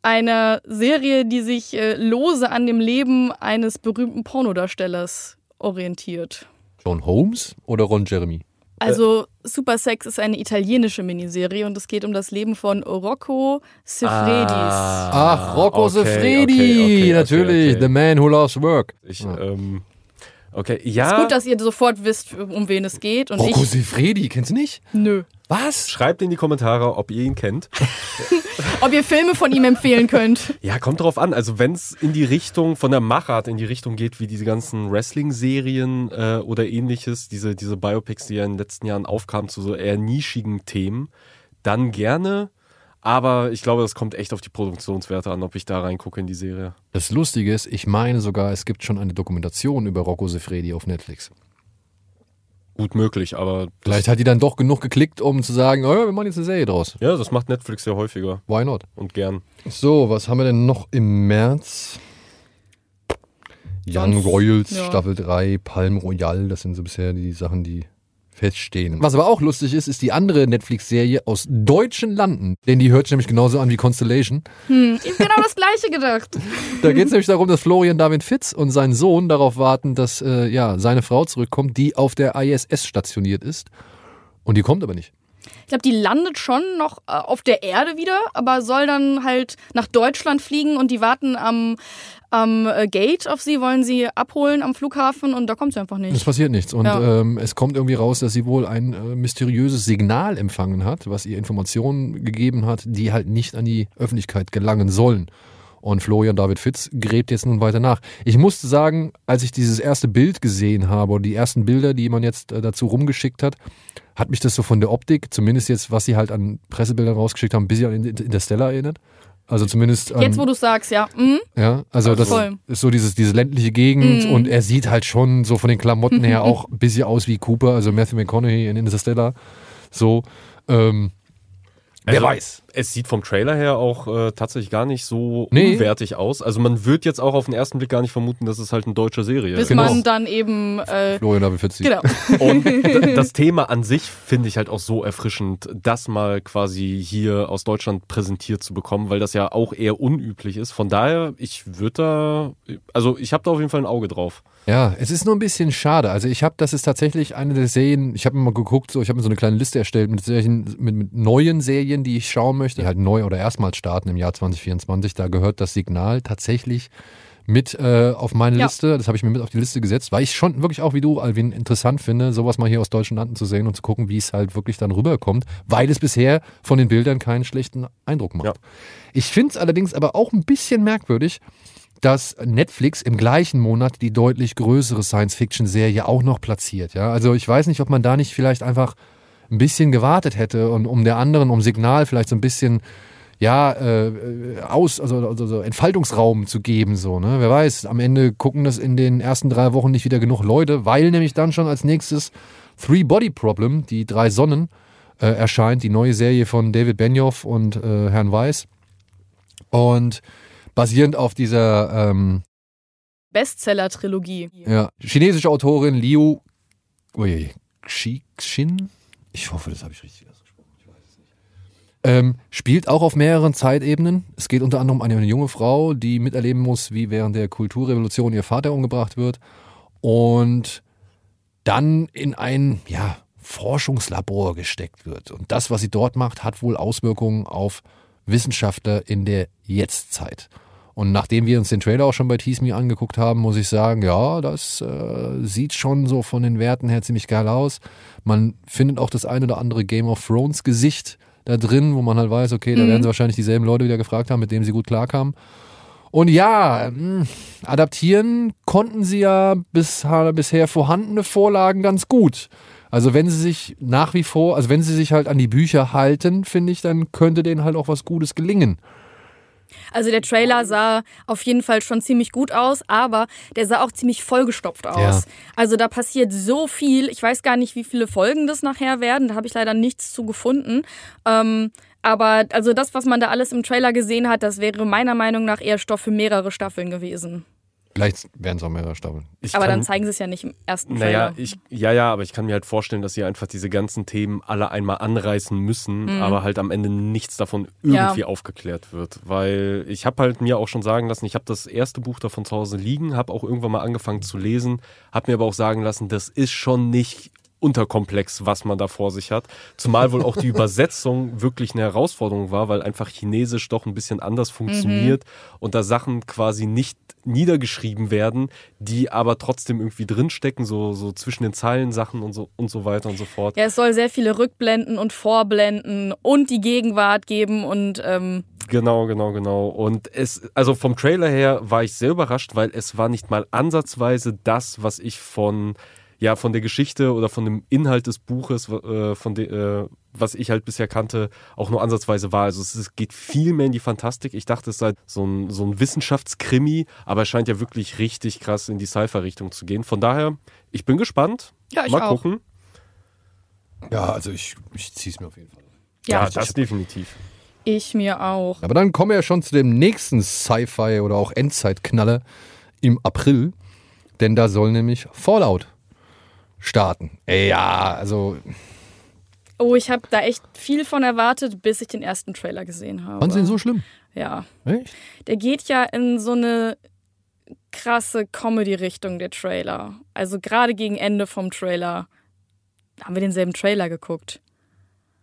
Einer Serie, die sich äh, lose an dem Leben eines berühmten Pornodarstellers orientiert. John Holmes oder Ron Jeremy? Also Super Sex ist eine italienische Miniserie und es geht um das Leben von Rocco Siffredis. Ach, Rocco okay, Siffredi, okay, okay, natürlich. okay. The man who loves work. Ich, Ja. ähm, okay, Ist ja. gut, dass ihr sofort wisst, um wen es geht. Und Rocco ich. Siffredi, kennst du nicht? Nö. Was? Schreibt in die Kommentare, ob ihr ihn kennt. (laughs) Ob ihr Filme von ihm empfehlen könnt. Ja, kommt drauf an. Also wenn es in die Richtung, von der Machart in die Richtung geht, wie diese ganzen Wrestling-Serien äh, oder ähnliches, diese, diese Biopics, die ja in den letzten Jahren aufkamen zu so eher nischigen Themen, dann gerne. Aber ich glaube, das kommt echt auf die Produktionswerte an, ob ich da reingucke in die Serie. Das Lustige ist, ich meine sogar, es gibt schon eine Dokumentation über Rocco Siffredi auf Netflix. Gut möglich, aber Vielleicht hat die dann doch genug geklickt, um zu sagen, oh ja, wir machen jetzt eine Serie draus. ja, das macht Netflix ja häufiger Why not? und gern. So, was haben wir denn noch im März? Young Royals, ja. Staffel 3, Palm Royal, das sind so bisher die Sachen, die feststehen. Was aber auch lustig ist, ist die andere Netflix-Serie aus deutschen Landen. Denn die hört sich nämlich genauso an wie Constellation. Hm, ich hab genau das gleiche gedacht. (laughs) Da geht es nämlich darum, dass Florian David Fitz und sein Sohn darauf warten, dass äh, ja, seine Frau zurückkommt, die auf der ISS stationiert ist. Und die kommt aber nicht. Ich glaube, die landet schon noch äh, auf der Erde wieder, aber soll dann halt nach Deutschland fliegen und die warten am, am äh, Gate auf sie, wollen sie abholen am Flughafen und da kommt sie einfach Es nicht. passiert nichts. Und Ja. ähm, es kommt irgendwie raus, dass sie wohl ein äh, mysteriöses Signal empfangen hat, was ihr Informationen gegeben hat, die halt nicht an die Öffentlichkeit gelangen sollen. Und Florian David Fitz gräbt jetzt nun weiter nach. Ich musste sagen, als ich dieses erste Bild gesehen habe oder die ersten Bilder, die man jetzt äh, dazu rumgeschickt hat, hat mich das so von der Optik, zumindest jetzt, was sie halt an Pressebildern rausgeschickt haben, ein bisschen an Interstellar erinnert. Also zumindest an, Jetzt, wo du sagst, ja. Mhm. ja, also das Voll. ist so dieses, diese ländliche Gegend Mhm. und er sieht halt schon so von den Klamotten her (laughs) auch ein bisschen aus wie Cooper, also Matthew McConaughey in Interstellar. So, ähm, wer Also, weiß. Es sieht vom Trailer her auch äh, tatsächlich gar nicht so Nee. unwertig aus. Also man wird jetzt auch auf den ersten Blick gar nicht vermuten, dass es halt eine deutsche Serie Bis ist. Genau. man dann eben, äh, Florian Fitz. genau. (laughs) Und das (laughs) Thema an sich finde ich halt auch so erfrischend, das mal quasi hier aus Deutschland präsentiert zu bekommen, weil das ja auch eher unüblich ist. Von daher, ich würde da, also ich habe da auf jeden Fall ein Auge drauf. Ja, es ist nur ein bisschen schade. Also ich habe, das ist tatsächlich eine der Serien, ich habe mir mal geguckt, so, ich habe mir so eine kleine Liste erstellt mit, Serien, mit, mit neuen Serien, die ich schauen möchte, die halt neu oder erstmals starten im Jahr 2024. Da gehört das Signal tatsächlich mit äh, auf meine Ja. Liste. Das habe ich mir mit auf die Liste gesetzt, weil ich schon wirklich auch wie du, Alvin, interessant finde, sowas mal hier aus deutschen Landen zu sehen und zu gucken, wie es halt wirklich dann rüberkommt, weil es bisher von den Bildern keinen schlechten Eindruck macht. Ja. Ich finde es allerdings aber auch ein bisschen merkwürdig, dass Netflix im gleichen Monat die deutlich größere Science-Fiction-Serie auch noch platziert. Ja? Also ich weiß nicht, ob man da nicht vielleicht einfach ein bisschen gewartet hätte und um der anderen, um Signal vielleicht so ein bisschen ja, äh, aus, also, also so Entfaltungsraum zu geben, so, ne? Wer weiß, am Ende gucken das in den ersten drei Wochen nicht wieder genug Leute, weil nämlich dann schon als nächstes Three Body Problem, die drei Sonnen, äh, erscheint, die neue Serie von David Benioff und äh, Herrn Weiss. Und basierend auf dieser ähm, Bestseller-Trilogie. ja, chinesische Autorin Liu ui, Xixin, ich hoffe, das habe ich richtig ausgesprochen, ich weiß es nicht, ähm, spielt auch auf mehreren Zeitebenen. Es geht unter anderem um eine junge Frau, die miterleben muss, wie während der Kulturrevolution ihr Vater umgebracht wird und dann in ein ja, Forschungslabor gesteckt wird. Und das, was sie dort macht, hat wohl Auswirkungen auf Wissenschaftler in der Jetztzeit. Und nachdem wir uns den Trailer auch schon bei Tease Me angeguckt haben, muss ich sagen, ja, das äh, sieht schon so von den Werten her ziemlich geil aus. Man findet auch das ein oder andere Game of Thrones Gesicht da drin, wo man halt weiß, okay, da werden sie wahrscheinlich dieselben Leute wieder gefragt haben, mit denen sie gut klarkamen. Und ja, mh, adaptieren konnten sie ja bis, bisher vorhandene Vorlagen ganz gut. Also wenn sie sich nach wie vor, also wenn sie sich halt an die Bücher halten, finde ich, dann könnte denen halt auch was Gutes gelingen. Also der Trailer sah auf jeden Fall schon ziemlich gut aus, aber der sah auch ziemlich vollgestopft aus. Ja. Also da passiert so viel. Ich weiß gar nicht, wie viele Folgen das nachher werden. Da habe ich leider nichts zu gefunden. Ähm, aber also das, was man da alles im Trailer gesehen hat, das wäre meiner Meinung nach eher Stoff für mehrere Staffeln gewesen. Vielleicht werden es auch mehrere Staffeln. Ich aber kann- dann zeigen sie es ja nicht im ersten Naja, Trailer. ich, ja, ja, aber ich kann mir halt vorstellen, dass sie einfach diese ganzen Themen alle einmal anreißen müssen, aber halt am Ende nichts davon irgendwie Ja. aufgeklärt wird. Weil ich habe halt mir auch schon sagen lassen, ich habe das erste Buch davon zu Hause liegen, habe auch irgendwann mal angefangen zu lesen, habe mir aber auch sagen lassen, das ist schon nicht unterkomplex, was man da vor sich hat. Zumal wohl auch die (laughs) Übersetzung wirklich eine Herausforderung war, weil einfach Chinesisch doch ein bisschen anders funktioniert und da Sachen quasi nicht niedergeschrieben werden, die aber trotzdem irgendwie drinstecken, so, so zwischen den Zeilen Sachen und so und so weiter und so fort. ja, es soll sehr viele Rückblenden und Vorblenden und die Gegenwart geben und ähm, Genau, genau, genau. Und es, also vom Trailer her war ich sehr überrascht, weil es war nicht mal ansatzweise das, was ich von, ja, von der Geschichte oder von dem Inhalt des Buches, äh, von de, äh, was ich halt bisher kannte, auch nur ansatzweise war. Also es, es geht viel mehr in die Fantastik. Ich dachte, es sei so ein, so ein Wissenschaftskrimi, aber es scheint ja wirklich richtig krass in die Sci-Fi-Richtung zu gehen. Von daher, ich bin gespannt. Ja, ich Mal auch. gucken. Ja, also ich, ich ziehe es mir auf jeden Fall. ja, Ja, das definitiv. ich mir auch. Aber dann kommen wir ja schon zu dem nächsten Sci-Fi oder auch Endzeitknaller im April. Denn da soll nämlich Fallout starten. Ja, also Oh, ich habe da echt viel von erwartet, bis ich den ersten Trailer gesehen habe. fanden Sie ihn so schlimm? Ja. Echt? Der geht ja in so eine krasse Comedy-Richtung, der Trailer. Also gerade gegen Ende vom Trailer haben wir denselben Trailer geguckt.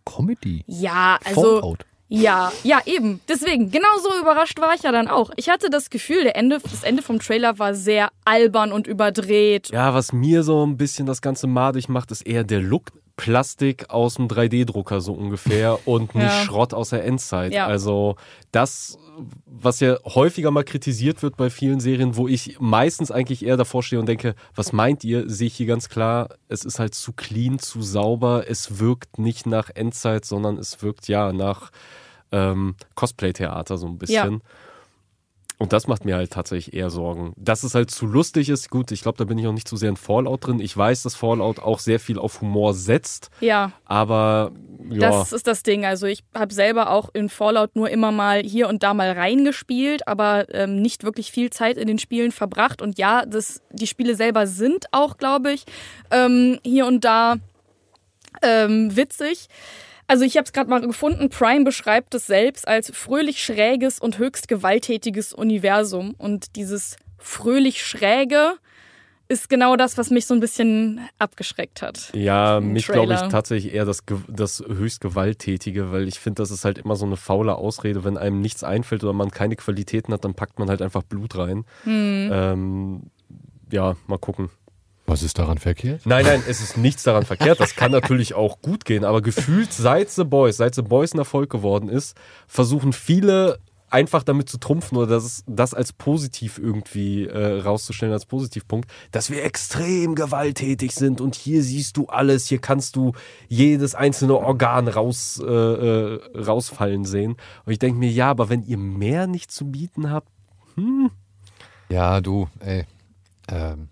Comedy. Ja, also. Fallout. Ja, ja, eben. Deswegen, genau so überrascht war ich ja dann auch. Ich hatte das Gefühl, der Ende, das Ende vom Trailer war sehr albern und überdreht. Ja, was mir so ein bisschen das Ganze madig macht, ist eher der Look. Plastik aus dem 3D-Drucker so ungefähr (laughs) und nicht Ja. Schrott aus der Endzeit. Ja. Also das, was ja häufiger mal kritisiert wird bei vielen Serien, wo ich meistens eigentlich eher davor stehe und denke, was meint ihr, sehe ich hier ganz klar, es ist halt zu clean, zu sauber, es wirkt nicht nach Endzeit, sondern es wirkt ja nach ähm, Cosplay-Theater so ein bisschen. Und das macht mir halt tatsächlich eher Sorgen. Dass es halt zu lustig ist, gut, ich glaube, da bin ich auch nicht zu sehr in Fallout drin. Ich weiß, dass Fallout auch sehr viel auf Humor setzt, Ja, aber ja, das ist das Ding. Also ich habe selber auch in Fallout nur immer mal hier und da mal reingespielt, aber ähm, nicht wirklich viel Zeit in den Spielen verbracht. Und ja, das, die Spiele selber sind auch, glaube ich, ähm, hier und da ähm, witzig. Also ich habe es gerade mal gefunden. Prime beschreibt es selbst als fröhlich schräges und höchst gewalttätiges Universum. Und dieses fröhlich schräge ist genau das, was mich so ein bisschen abgeschreckt hat. ja, mich glaube ich tatsächlich eher das, das höchst Gewalttätige, weil ich finde, das ist halt immer so eine faule Ausrede, wenn einem nichts einfällt oder man keine Qualitäten hat, dann packt man halt einfach Blut rein. Hm. Ähm, ja, mal gucken. Was ist daran verkehrt? Nein, nein, es ist nichts daran verkehrt. Das kann natürlich auch gut gehen, aber gefühlt seit The Boys, seit The Boys ein Erfolg geworden ist, versuchen viele einfach damit zu trumpfen oder das, das als positiv irgendwie äh, rauszustellen, als Positivpunkt, dass wir extrem gewalttätig sind und hier siehst du alles, hier kannst du jedes einzelne Organ raus, äh, äh, rausfallen sehen. Und ich denke mir, ja, aber wenn ihr mehr nicht zu bieten habt, Ja, du, ey. Ähm,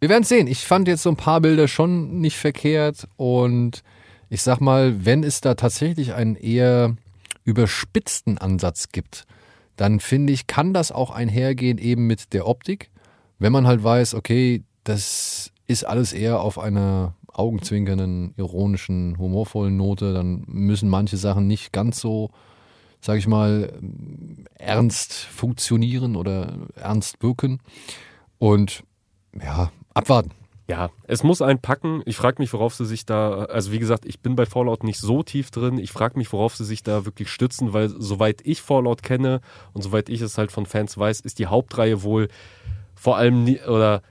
wir werden sehen. Ich fand jetzt so ein paar Bilder schon nicht verkehrt und ich sag mal, wenn es da tatsächlich einen eher überspitzten Ansatz gibt, dann finde ich, kann das auch einhergehen eben mit der Optik. Wenn man halt weiß, okay, das ist alles eher auf einer augenzwinkernden, ironischen, humorvollen Note, dann müssen manche Sachen nicht ganz so, sag ich mal, ernst funktionieren oder ernst wirken. Und ja, abwarten. Ja, es muss einen packen. Ich frage mich, worauf sie sich da, also wie gesagt, ich bin bei Fallout nicht so tief drin. Ich frage mich, worauf sie sich da wirklich stützen, weil soweit ich Fallout kenne und soweit ich es halt von Fans weiß, ist die Hauptreihe wohl vor allem nie, oder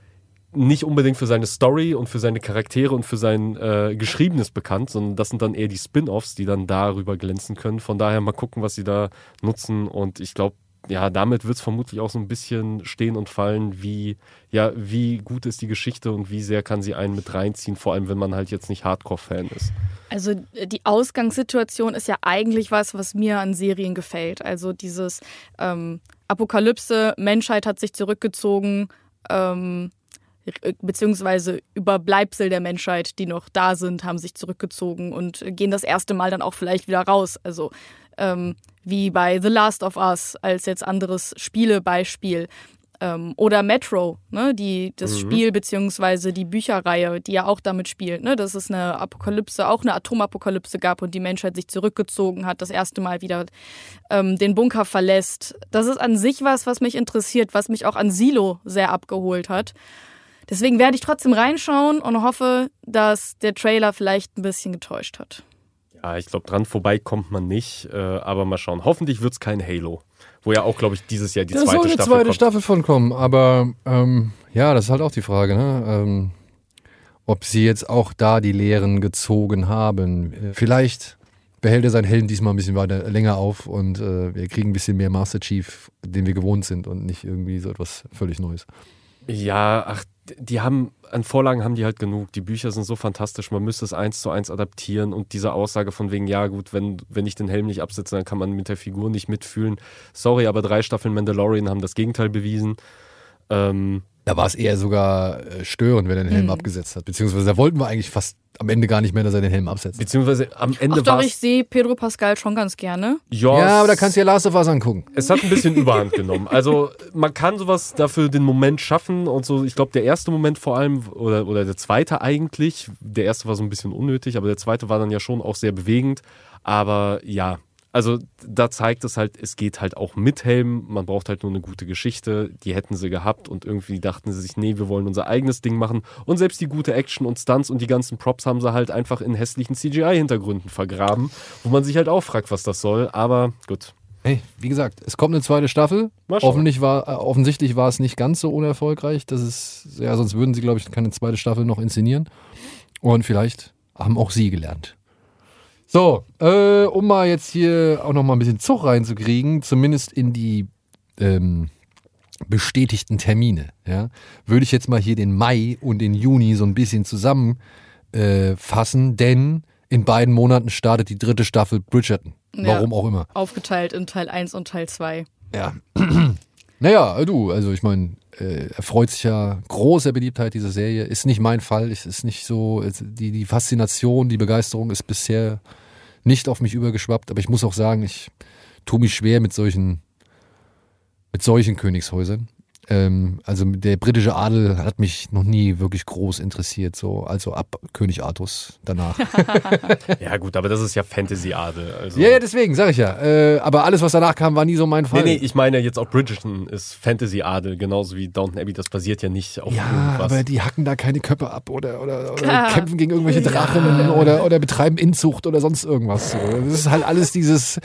nicht unbedingt für seine Story und für seine Charaktere und für sein äh, Geschriebenes bekannt, sondern das sind dann eher die Spin-offs, die dann darüber glänzen können. Von daher mal gucken, was sie da nutzen und ich glaube, ja, damit wird es vermutlich auch so ein bisschen stehen und fallen, wie, ja, wie gut ist die Geschichte und wie sehr kann sie einen mit reinziehen, vor allem wenn man halt jetzt nicht Hardcore-Fan ist. Also äh, die Ausgangssituation ist ja eigentlich was, was mir an Serien gefällt. Also dieses ähm, Apokalypse, Menschheit hat sich zurückgezogen, ähm, beziehungsweise Überbleibsel der Menschheit, die noch da sind, haben sich zurückgezogen und gehen das erste Mal dann auch vielleicht wieder raus. Also ähm, wie bei The Last of Us als jetzt anderes Spielebeispiel. Ähm, oder Metro, ne, die, das Spiel beziehungsweise die Bücherreihe, die ja auch damit spielt, ne, dass es eine Apokalypse, auch eine Atomapokalypse gab und die Menschheit sich zurückgezogen hat, das erste Mal wieder ähm, den Bunker verlässt. Das ist an sich was, was mich interessiert, was mich auch an Silo sehr abgeholt hat. Deswegen werde ich trotzdem reinschauen und hoffe, dass der Trailer vielleicht ein bisschen getäuscht hat. Ja, ich glaube, dran vorbei kommt man nicht, äh, aber mal schauen. Hoffentlich wird es kein Halo, wo ja auch, glaube ich, dieses Jahr die da zweite soll eine Staffel zweite kommt. Staffel von kommen, aber ähm, ja, das ist halt auch die Frage, ne? Ähm, ob sie jetzt auch da die Lehren gezogen haben. Äh, Vielleicht behält er seinen Helden diesmal ein bisschen weiter länger auf und äh, wir kriegen ein bisschen mehr Master Chief, den wir gewohnt sind und nicht irgendwie so etwas völlig Neues. Ja, ach, die haben, an Vorlagen haben die halt genug. Die Bücher sind so fantastisch, man müsste es eins zu eins adaptieren und diese Aussage von wegen, ja gut, wenn, wenn ich den Helm nicht absetze, dann kann man mit der Figur nicht mitfühlen. Sorry, aber drei Staffeln Mandalorian haben das Gegenteil bewiesen. Ähm, Da war es eher sogar äh, störend, wenn er den Helm Mhm. abgesetzt hat. Beziehungsweise da wollten wir eigentlich fast am Ende gar nicht mehr, dass er den Helm absetzt. Beziehungsweise am Ende Ach doch, war ich sehe Pedro Pascal schon ganz gerne. Ja, aber da kannst du ja Last of Us angucken. Es hat ein bisschen (laughs) Überhand genommen. Also man kann sowas dafür den Moment schaffen und so. Ich glaube, der erste Moment vor allem oder, oder der zweite eigentlich. Der erste war so ein bisschen unnötig, aber der zweite war dann ja schon auch sehr bewegend. Aber ja, also da zeigt es halt, es geht halt auch mit Helm. Man braucht halt nur eine gute Geschichte. Die hätten sie gehabt und irgendwie dachten sie sich, nee, wir wollen unser eigenes Ding machen. Und selbst die gute Action und Stunts und die ganzen Props haben sie halt einfach in hässlichen CGI-Hintergründen vergraben, wo man sich halt auch fragt, was das soll. Aber gut. Hey, wie gesagt, es kommt eine zweite Staffel. Offensichtlich war, äh, offensichtlich war es nicht ganz so unerfolgreich. Das ist, ja, sonst würden sie, glaube ich, keine zweite Staffel noch inszenieren. Und vielleicht haben auch sie gelernt. So, äh, um mal jetzt hier auch noch mal ein bisschen Zug reinzukriegen, zumindest in die ähm, bestätigten Termine, ja, würde ich jetzt mal hier den Mai und den Juni so ein bisschen zusammenfassen, äh, fassen, denn in beiden Monaten startet die dritte Staffel Bridgerton. Ja. Warum auch immer. Aufgeteilt in Teil 1 und Teil 2. Ja. (clears throat) naja, du, also ich meine, äh, erfreut sich ja großer Beliebtheit diese Serie. Ist nicht mein Fall. Es ist nicht so, die, die Faszination, die Begeisterung ist bisher nicht auf mich übergeschwappt. Aber ich muss auch sagen, ich tue mich schwer mit solchen, mit solchen Königshäusern. Ähm, also der britische Adel hat mich noch nie wirklich groß interessiert, so also ab König Artus danach. (laughs) Ja, gut, aber das ist ja Fantasy-Adel. Also. ja, ja, deswegen sage ich ja. Äh, aber alles, was danach kam, war nie so mein Fall. Nee, nee, ich meine jetzt auch Bridgerton ist Fantasy-Adel, genauso wie Downton Abbey. Das basiert ja nicht auf Ja, irgendwas. aber die hacken da keine Köpfe ab oder, oder, oder kämpfen gegen irgendwelche Drachen oder, oder betreiben Inzucht oder sonst irgendwas. So. Das ist halt alles dieses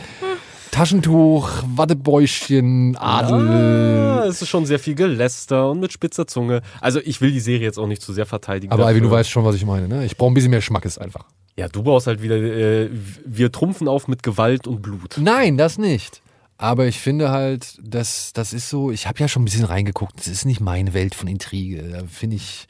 Taschentuch, Wattebäuschen, Adel. Ah, es ist schon sehr viel Geläster und mit spitzer Zunge. Also ich will die Serie jetzt auch nicht zu sehr verteidigen. Aber Ivy, du weißt schon, was ich meine. Ne? Ich brauche ein bisschen mehr Schmackes einfach. Ja, du brauchst halt wieder, äh, wir trumpfen auf mit Gewalt und Blut. Nein, das nicht. Aber ich finde halt, das, das ist so, ich habe ja schon ein bisschen reingeguckt, das ist nicht meine Welt von Intrige. Da finde ich,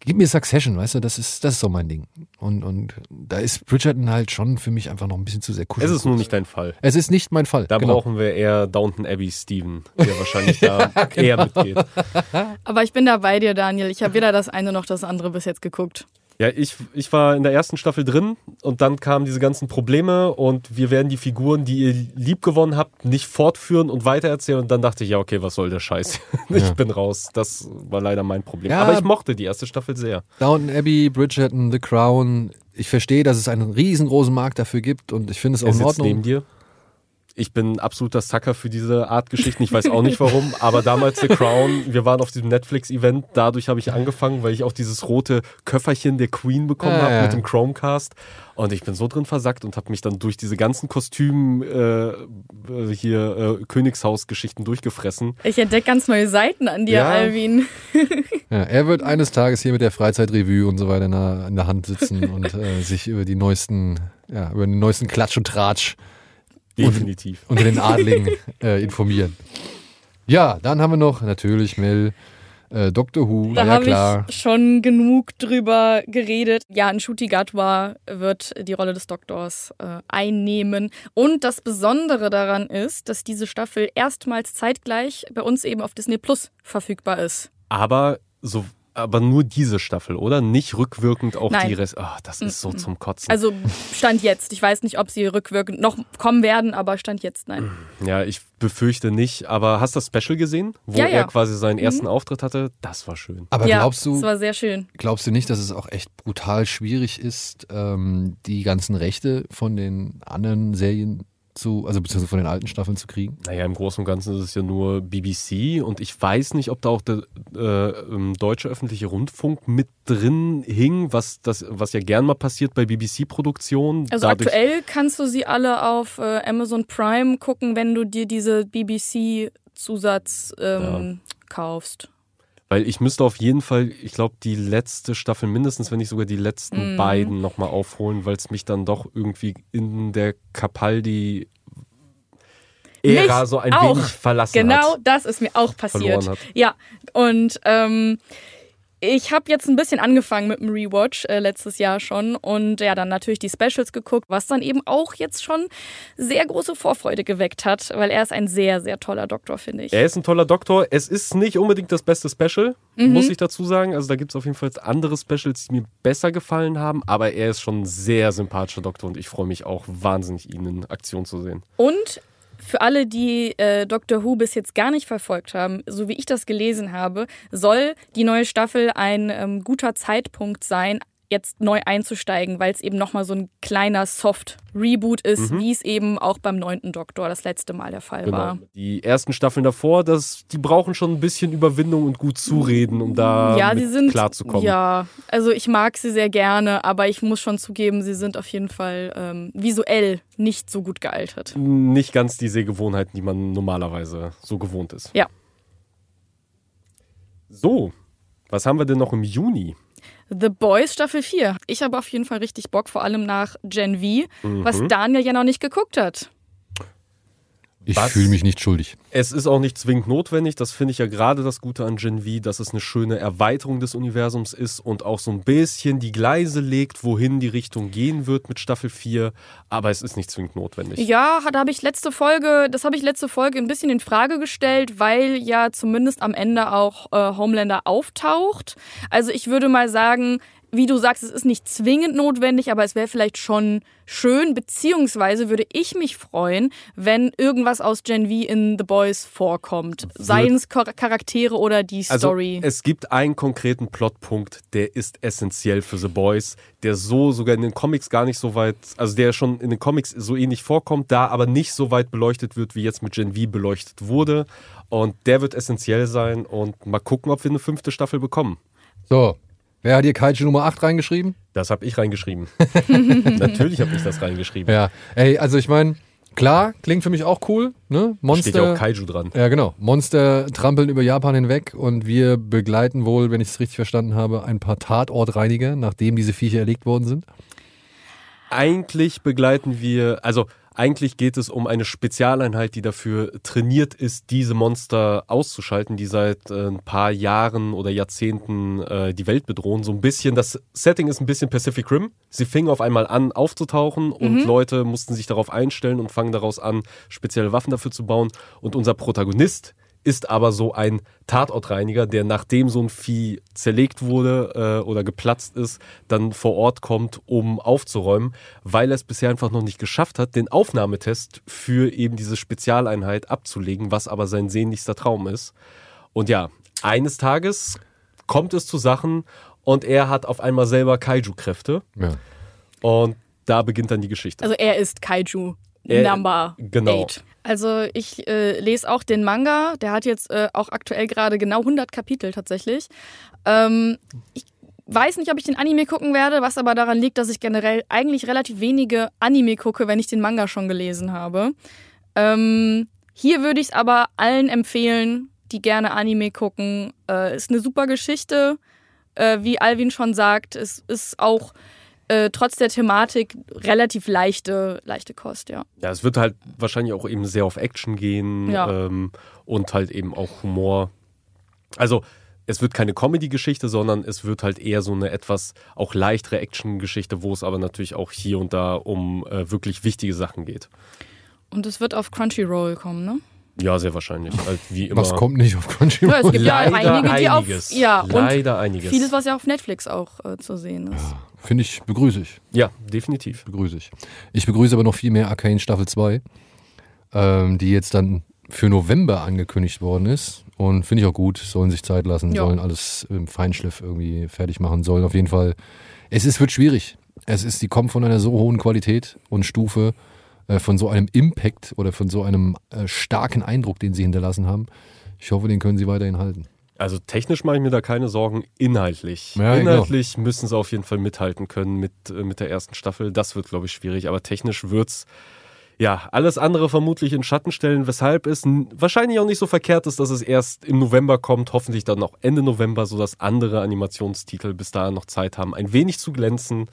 gib mir Succession, weißt du, das ist, das ist so mein Ding. Und, und da ist Bridgerton halt schon für mich einfach noch ein bisschen zu sehr Es kuschelig. ist nur nicht dein Fall. Es ist nicht mein Fall. Da genau. brauchen wir eher Downton Abbey Steven, der wahrscheinlich (laughs) da eher genau. mitgeht. Aber ich bin da bei dir, Daniel. Ich habe weder das eine noch das andere bis jetzt geguckt. Ja, ich, ich war in der ersten Staffel drin und dann kamen diese ganzen Probleme und wir werden die Figuren, die ihr lieb gewonnen habt, nicht fortführen und weitererzählen. Und dann dachte ich, ja, okay, was soll der Scheiß? (laughs) Ich Ja. bin raus. Das war leider mein Problem. Ja. Aber ich mochte die erste Staffel sehr. Downton Abbey, Bridgerton, The Crown. Ich verstehe, dass es einen riesengroßen Markt dafür gibt und ich finde es auch Er in sitzt neben Ordnung. dir. Ich bin absoluter Sucker für diese Art Geschichten. Ich weiß auch nicht warum, (laughs) aber damals The Crown, wir waren auf diesem Netflix-Event. Dadurch habe ich angefangen, weil ich auch dieses rote Köfferchen der Queen bekommen Ah, habe ja. mit dem Chromecast. Und ich bin so drin versackt und habe mich dann durch diese ganzen Kostüm äh, äh, hier äh, Königshaus-Geschichten durchgefressen. Ich entdecke ganz neue Seiten an dir, Ja. Alvin. (laughs) Ja, er wird eines Tages hier mit der Freizeitrevue und so weiter in der, in der Hand sitzen und äh, sich über die neuesten, ja, über den neuesten Klatsch und Tratsch Definitiv. unter den Adligen (laughs) äh, informieren. Ja, dann haben wir noch natürlich Mel, äh, Doctor Who, Da ja habe klar. ich schon genug drüber geredet. Ja, Nshuti Gatwa wird die Rolle des Doktors äh, einnehmen. Und das Besondere daran ist, dass diese Staffel erstmals zeitgleich bei uns eben auf Disney Plus verfügbar ist. Aber so. Aber nur diese Staffel, oder? Nicht rückwirkend auch Nein. die Rest. Ah, das ist so zum Kotzen. Also Stand jetzt. Ich weiß nicht, ob sie rückwirkend noch kommen werden, aber Stand jetzt nein. Ja, ich befürchte nicht. Aber hast du das Special gesehen, wo Ja, ja. er quasi seinen ersten Auftritt hatte? Das war schön. Aber ja, glaubst du, Das war sehr schön. glaubst du nicht, dass es auch echt brutal schwierig ist, ähm, die ganzen Rechte von den anderen Serien zu, also beziehungsweise von den alten Staffeln zu kriegen? Naja, im Großen und Ganzen ist es ja nur BBC und ich weiß nicht, ob da auch der äh, ähm, deutsche öffentliche Rundfunk mit drin hing, was, das, was ja gern mal passiert bei BBC-Produktionen. Also aktuell kannst du sie alle auf äh, Amazon Prime gucken, wenn du dir diese BBC-Zusatz ähm, kaufst. Weil ich müsste auf jeden Fall, ich glaube, die letzte Staffel mindestens, wenn nicht sogar die letzten Mhm. beiden nochmal aufholen, weil es mich dann doch irgendwie in der Capaldi Ära Mich so ein auch. wenig verlassen Genau, hat. das ist mir auch passiert. Ja, und ähm, Ich habe jetzt ein bisschen angefangen mit dem Rewatch äh, letztes Jahr schon und ja, dann natürlich die Specials geguckt, was dann eben auch jetzt schon sehr große Vorfreude geweckt hat, weil er ist ein sehr, sehr toller Doktor, finde ich. Er ist ein toller Doktor. Es ist nicht unbedingt das beste Special, Mhm. muss ich dazu sagen. Also da gibt es auf jeden Fall andere Specials, die mir besser gefallen haben, aber er ist schon ein sehr sympathischer Doktor und ich freue mich auch wahnsinnig, ihn in Aktion zu sehen. Und für alle, die äh, Doctor Who bis jetzt gar nicht verfolgt haben, so wie ich das gelesen habe, soll die neue Staffel ein ähm, guter Zeitpunkt sein, jetzt neu einzusteigen, weil es eben nochmal so ein kleiner Soft-Reboot ist, wie es eben auch beim neunten Doktor das letzte Mal der Fall war. Genau. Die ersten Staffeln davor, das, die brauchen schon ein bisschen Überwindung und gut zureden, um da ja, sie sind klarzukommen. Ja, also ich mag sie sehr gerne, aber ich muss schon zugeben, sie sind auf jeden Fall ähm, visuell nicht so gut gealtert. Nicht ganz die Sehgewohnheiten, die man normalerweise so gewohnt ist. Ja. So, was haben wir denn noch im Juni? The Boys Staffel 4. Ich habe auf jeden Fall richtig Bock, vor allem nach Gen V, was Daniel ja noch nicht geguckt hat. Ich fühle mich nicht schuldig. Es ist auch nicht zwingend notwendig. Das finde ich ja gerade das Gute an Gen V, dass es eine schöne Erweiterung des Universums ist und auch so ein bisschen die Gleise legt, wohin die Richtung gehen wird mit Staffel 4. Aber es ist nicht zwingend notwendig. Ja, da habe ich letzte Folge, das habe ich letzte Folge ein bisschen in Frage gestellt, weil ja zumindest am Ende auch äh, Homelander auftaucht. Also ich würde mal sagen, wie du sagst, es ist nicht zwingend notwendig, aber es wäre vielleicht schon schön, beziehungsweise würde ich mich freuen, wenn irgendwas aus Gen V in The Boys vorkommt. Seien es Char- Charaktere oder die Also Story. es gibt einen konkreten Plotpunkt, der ist essentiell für The Boys, der so sogar in den Comics gar nicht so weit, also der schon in den Comics so ähnlich vorkommt, da aber nicht so weit beleuchtet wird, wie jetzt mit Gen V beleuchtet wurde. Und der wird essentiell sein und mal gucken, ob wir eine fünfte Staffel bekommen. So, wer hat hier Kaiju Nummer 8 reingeschrieben? Das habe ich reingeschrieben. (laughs) Natürlich habe ich das reingeschrieben. Ja, ey, also ich meine, klar, klingt für mich auch cool, ne? Steht ja auch Monster. Kaiju dran. Ja, genau. Monster trampeln über Japan hinweg und wir begleiten wohl, wenn ich es richtig verstanden habe, ein paar Tatortreiniger, nachdem diese Viecher erlegt worden sind. Eigentlich begleiten wir, also eigentlich geht es um eine Spezialeinheit, die dafür trainiert ist, diese Monster auszuschalten, die seit äh, ein paar Jahren oder Jahrzehnten äh, die Welt bedrohen. So ein bisschen, das Setting ist ein bisschen Pacific Rim. Sie fingen auf einmal an aufzutauchen und Leute mussten sich darauf einstellen und fangen daraus an, spezielle Waffen dafür zu bauen. Und unser Protagonist ist aber so ein Tatortreiniger, der nachdem so ein Vieh zerlegt wurde äh, oder geplatzt ist, dann vor Ort kommt, um aufzuräumen, weil er es bisher einfach noch nicht geschafft hat, den Aufnahmetest für eben diese Spezialeinheit abzulegen, was aber sein sehnlichster Traum ist. Und ja, eines Tages kommt es zu Sachen und er hat auf einmal selber Kaiju-Kräfte Ja. und da beginnt dann die Geschichte. Also er ist Kaiju Er- Number genau. 8. Also ich äh, lese auch den Manga, der hat jetzt äh, auch aktuell gerade genau 100 Kapitel tatsächlich. Ähm, ich weiß nicht, ob ich den Anime gucken werde, was aber daran liegt, dass ich generell eigentlich relativ wenige Anime gucke, wenn ich den Manga schon gelesen habe. Ähm, hier würde ich es aber allen empfehlen, die gerne Anime gucken. Äh, ist eine super Geschichte. Äh, wie Alvin schon sagt, es ist auch äh, trotz der Thematik relativ leichte, leichte Kost, ja. Ja, es wird halt wahrscheinlich auch eben sehr auf Action gehen Ja. ähm, und halt eben auch Humor. Also es wird keine Comedy-Geschichte, sondern es wird halt eher so eine etwas auch leichtere Action-Geschichte, wo es aber natürlich auch hier und da um äh, wirklich wichtige Sachen geht. Und es wird auf Crunchyroll kommen, ne? Ja, sehr wahrscheinlich. Halt wie immer. Was kommt nicht auf Crunchyroll? Ja, es gibt ja Leider einige, die einiges. auf. Ja, Leider und einiges. vieles, was ja auf Netflix auch äh, zu sehen ist. Finde ich, begrüße ich. Ja, definitiv. Begrüße ich. Ich begrüße aber noch viel mehr Arcane Staffel 2, ähm, die jetzt dann für November angekündigt worden ist. Und finde ich auch gut, sollen sich Zeit lassen, Ja. sollen alles im Feinschliff irgendwie fertig machen, sollen auf jeden Fall. Es ist, wird schwierig. Es ist, die kommen von einer so hohen Qualität und Stufe, äh, von so einem Impact oder von so einem äh, starken Eindruck, den sie hinterlassen haben. Ich hoffe, den können sie weiterhin halten. Also technisch mache ich mir da keine Sorgen. Inhaltlich. Ja, genau. Inhaltlich müssen sie auf jeden Fall mithalten können mit, äh, mit der ersten Staffel. Das wird, glaube ich, schwierig. Aber technisch wird's ja alles andere vermutlich in Schatten stellen, weshalb es wahrscheinlich auch nicht so verkehrt ist, dass es erst im November kommt, hoffentlich dann auch Ende November, sodass andere Animationstitel bis dahin noch Zeit haben, ein wenig zu glänzen.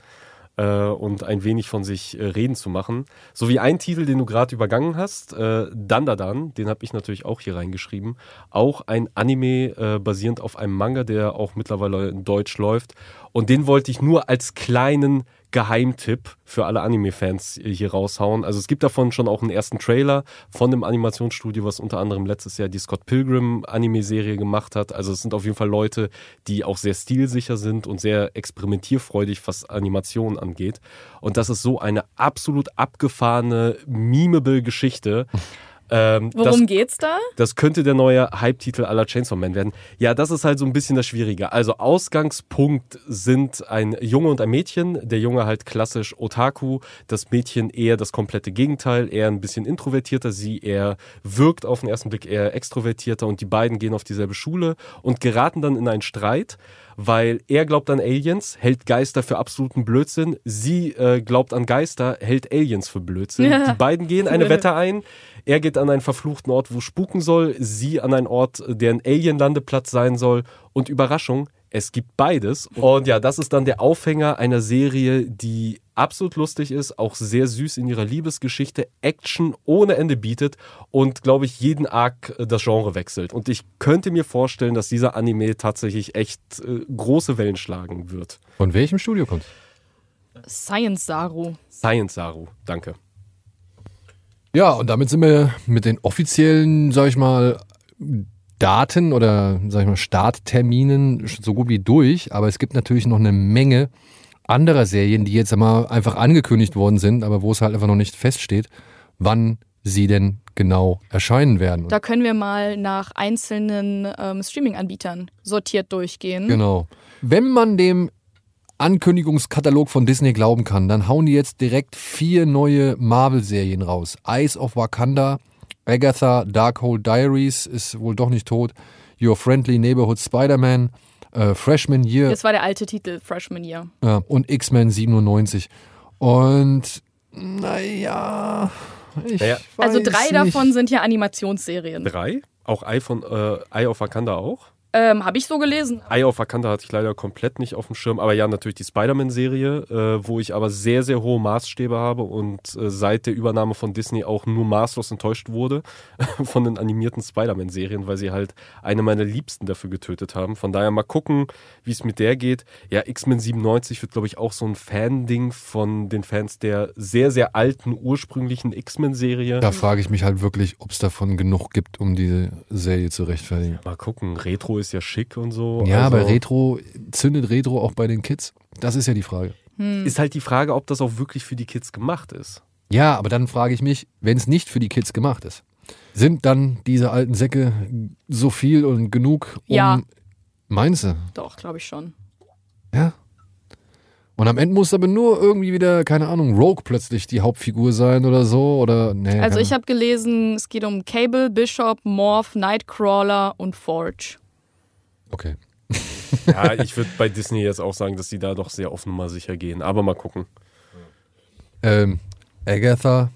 Äh, und ein wenig von sich äh, reden zu machen. So wie ein Titel, den du gerade übergangen hast, äh, Dandadan, den habe ich natürlich auch hier reingeschrieben. Auch ein Anime äh, basierend auf einem Manga, der auch mittlerweile in Deutsch läuft. Und den wollte ich nur als kleinen Geheimtipp für alle Anime-Fans hier raushauen. Also es gibt davon schon auch einen ersten Trailer von dem Animationsstudio, was unter anderem letztes Jahr die Scott Pilgrim Anime-Serie gemacht hat. Also es sind auf jeden Fall Leute, die auch sehr stilsicher sind und sehr experimentierfreudig, was Animationen angeht. Und das ist so eine absolut abgefahrene, memeable Geschichte. Ähm, Worum das, geht's da? Das könnte der neue Hype-Titel aller Chainsaw Man werden. Ja, das ist halt so ein bisschen das Schwierige. Also Ausgangspunkt sind ein Junge und ein Mädchen. Der Junge halt klassisch Otaku, das Mädchen eher das komplette Gegenteil, eher ein bisschen introvertierter. Sie eher wirkt auf den ersten Blick eher extrovertierter und die beiden gehen auf dieselbe Schule und geraten dann in einen Streit weil er glaubt an Aliens, hält Geister für absoluten Blödsinn. Sie äh, glaubt an Geister, hält Aliens für Blödsinn. Ja. Die beiden gehen eine Wette ein. Er geht an einen verfluchten Ort, wo spuken soll. Sie an einen Ort, der ein Alien-Landeplatz sein soll. Und Überraschung, es gibt beides. Und ja, das ist dann der Aufhänger einer Serie, die absolut lustig ist, auch sehr süß in ihrer Liebesgeschichte, Action ohne Ende bietet und, glaube ich, jeden Arc äh, das Genre wechselt. Und ich könnte mir vorstellen, dass dieser Anime tatsächlich echt äh, große Wellen schlagen wird. Von welchem Studio kommt? Science Saru. Science Saru, danke. Ja, und damit sind wir mit den offiziellen, sag ich mal, Daten oder sag ich mal Startterminen so gut wie durch, aber es gibt natürlich noch eine Menge anderer Serien, die jetzt einmal einfach angekündigt worden sind, aber wo es halt einfach noch nicht feststeht, wann sie denn genau erscheinen werden. Da können wir mal nach einzelnen ähm, Streaming-Anbietern sortiert durchgehen. Genau. Wenn man dem Ankündigungskatalog von Disney glauben kann, dann hauen die jetzt direkt vier neue Marvel-Serien raus. Eyes of Wakanda, Agatha, Darkhold Diaries ist wohl doch nicht tot, Your Friendly Neighborhood Spider-Man, äh, Freshman Year. Das war der alte Titel, Freshman Year. Ja, und X-Men 97. Und naja, ich naja. Also drei nicht. davon sind ja Animationsserien. Drei? Auch Eye, von, äh, Eye of Wakanda auch? Ähm, Habe ich so gelesen. Eye of Wakanda hatte ich leider komplett nicht auf dem Schirm. Aber ja, natürlich die Spider-Man-Serie, äh, wo ich aber sehr, sehr hohe Maßstäbe habe und äh, seit der Übernahme von Disney auch nur maßlos enttäuscht wurde (laughs) von den animierten Spider-Man-Serien, weil sie halt eine meiner Liebsten dafür getötet haben. Von daher mal gucken, wie es mit der geht. Ja, X-Men 97 wird, glaube ich, auch so ein Fan-Ding von den Fans der sehr, sehr alten, ursprünglichen X-Men-Serie. Da frage ich mich halt wirklich, ob es davon genug gibt, um diese Serie zu rechtfertigen. Mal gucken. Retro ist ist ja schick und so. Ja, also, aber Retro, zündet Retro auch bei den Kids? Das ist ja die Frage. Hm. Ist halt die Frage, ob das auch wirklich für die Kids gemacht ist. Ja, aber dann frage ich mich, wenn es nicht für die Kids gemacht ist, sind dann diese alten Säcke so viel und genug, um. Ja. Meinst du? Doch, glaube ich schon. Ja. Und am Ende muss aber nur irgendwie wieder, keine Ahnung, Rogue plötzlich die Hauptfigur sein oder so. Oder, nee, also ich habe gelesen, es geht um Cable, Bishop, Morph, Nightcrawler und Forge. Okay. ja, ich würde bei Disney jetzt auch sagen, dass sie da doch sehr offen mal sicher gehen. Aber mal gucken. Ähm, Agatha,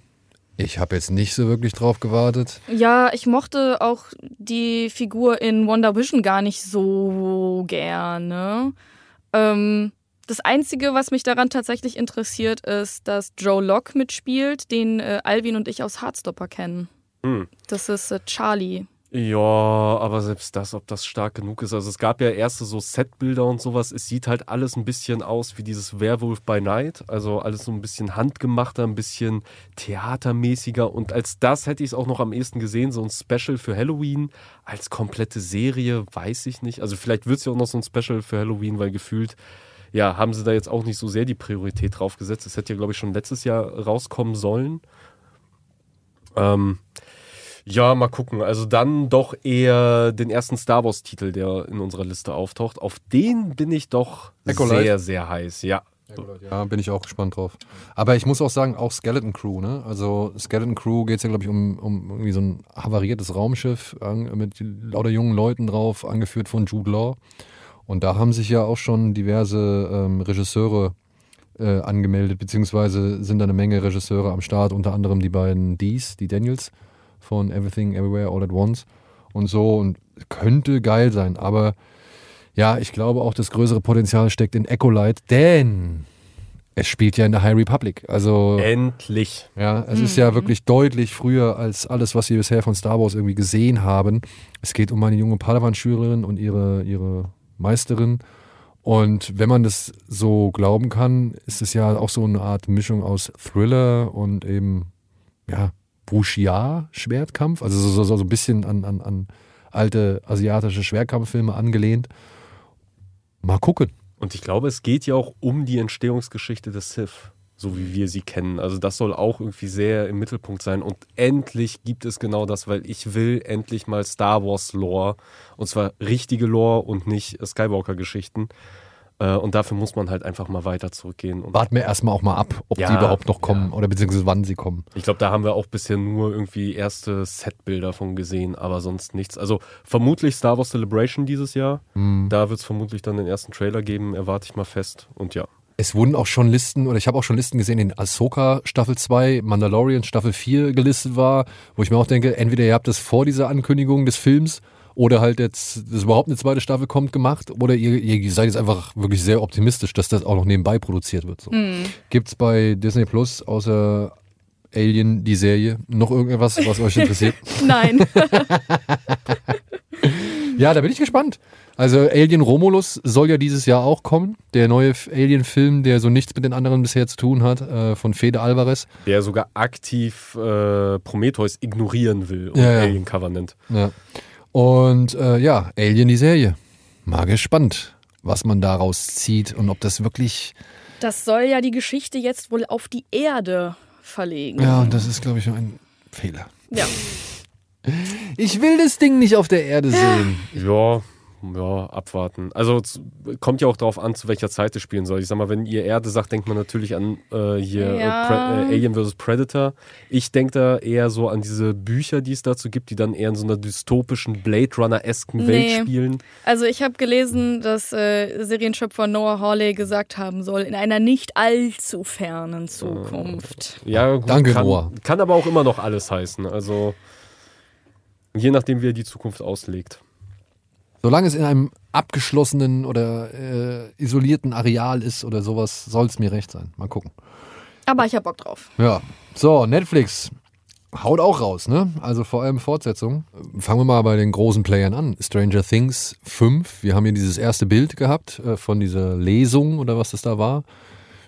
ich habe jetzt nicht so wirklich drauf gewartet. Ja, ich mochte auch die Figur in Wonder Vision gar nicht so gerne. Ähm, das Einzige, was mich daran tatsächlich interessiert, ist, dass Joe Locke mitspielt, den äh, Alvin und ich aus Hardstopper kennen. Hm. Das ist äh, Charlie. Ja, aber selbst das, ob das stark genug ist. Also es gab ja erste so Setbilder und sowas. Es sieht halt alles ein bisschen aus wie dieses Werewolf by Night. Also alles so ein bisschen handgemachter, ein bisschen theatermäßiger. Und als das hätte ich es auch noch am ehesten gesehen. So ein Special für Halloween. Als komplette Serie, weiß ich nicht. Also vielleicht wird es ja auch noch so ein Special für Halloween, weil gefühlt, ja, haben sie da jetzt auch nicht so sehr die Priorität drauf gesetzt. Das hätte ja, glaube ich, schon letztes Jahr rauskommen sollen. Ähm, ja, mal gucken. Also dann doch eher den ersten Star Wars-Titel, der in unserer Liste auftaucht. Auf den bin ich doch Ecolite. sehr, sehr heiß. Ja. Ja, bin ich auch gespannt drauf. Aber ich muss auch sagen, auch Skeleton Crew, ne? Also Skeleton Crew geht es ja, glaube ich, um, um irgendwie so ein havariertes Raumschiff mit lauter jungen Leuten drauf, angeführt von Jude Law. Und da haben sich ja auch schon diverse ähm, Regisseure äh, angemeldet, beziehungsweise sind da eine Menge Regisseure am Start, unter anderem die beiden Dees, die Daniels von Everything Everywhere All at Once und so und könnte geil sein, aber ja, ich glaube auch, das größere Potenzial steckt in Echolite, denn Es spielt ja in der High Republic. Also Endlich. ja, es ist ja wirklich deutlich früher als alles, was wir bisher von Star Wars irgendwie gesehen haben. Es geht um eine junge Padawan-Schülerin und ihre, ihre Meisterin. Und wenn man das so glauben kann, ist es ja auch so eine Art Mischung aus Thriller und eben, ja, Wuxia-Schwertkampf. Also so, so, so ein bisschen an, an, an alte asiatische Schwertkampffilme angelehnt. Mal gucken. Und ich glaube, es geht ja auch um die Entstehungsgeschichte des Sith, so wie wir sie kennen. Also das soll auch irgendwie sehr im Mittelpunkt sein. Und endlich gibt es genau das, weil ich will endlich mal Star Wars Lore. Und zwar richtige Lore und nicht Skywalker-Geschichten. Äh, Und dafür muss man halt einfach mal weiter zurückgehen. Und Warten wir erstmal auch mal ab, ob Ja, die überhaupt noch kommen ja. oder beziehungsweise wann sie kommen. ich glaube, da haben wir auch bisher nur irgendwie erste Setbilder von gesehen, aber sonst nichts. Also vermutlich Star Wars Celebration dieses Jahr. Da wird es vermutlich dann den ersten Trailer geben, erwarte ich mal fest. Und ja. Es wurden auch schon Listen, oder ich habe auch schon Listen gesehen, in Ahsoka Staffel 2, Mandalorian Staffel 4 gelistet war, wo ich mir auch denke, entweder ihr habt das vor dieser Ankündigung des Films oder halt jetzt, dass überhaupt eine zweite Staffel kommt, gemacht, oder ihr, ihr seid jetzt einfach wirklich sehr optimistisch, dass das auch noch nebenbei produziert wird. So. Gibt's bei Disney Plus außer Alien, die Serie, noch irgendetwas, was euch interessiert? (laughs) Nein. (laughs) Ja, da bin ich gespannt. Also Alien Romulus soll ja dieses Jahr auch kommen. Der neue Alien-Film, der so nichts mit den anderen bisher zu tun hat, äh, von Fede Alvarez. Der sogar aktiv äh, Prometheus ignorieren will und Ja, ja. Alien Covenant. Ja. Und äh, ja, Alien die Serie. Mal gespannt, was man daraus zieht und ob das wirklich. Das soll ja die Geschichte jetzt wohl auf die Erde verlegen. Ja, und das ist, glaube ich, ein Fehler. Ja. Ich will das Ding nicht auf der Erde sehen. Ja, ja, abwarten. Also z- kommt ja auch darauf an, zu welcher Zeit es spielen soll. Ich sag mal, wenn ihr Erde sagt, denkt man natürlich an äh, hier Ja. äh, Pre äh, Alien vs. Predator. Ich denke da eher so an diese Bücher, die es dazu gibt, die dann eher in so einer dystopischen Blade Runner-esken Welt Nee. spielen. Also ich habe gelesen, dass äh, Serienschöpfer Noah Hawley gesagt haben soll, in einer nicht allzu fernen Zukunft. Ja, gut, Danke, kann, Noah. kann aber auch immer noch alles heißen. Also je nachdem, wie er die Zukunft auslegt. Solange es in einem abgeschlossenen oder äh, isolierten Areal ist oder sowas, soll es mir recht sein. Mal gucken. Aber ich hab Bock drauf. Ja. So, Netflix haut auch raus, ne? Also vor allem Fortsetzung. Fangen wir mal bei den großen Playern an. Stranger Things 5. Wir haben hier dieses erste Bild gehabt äh, von dieser Lesung oder was das da war.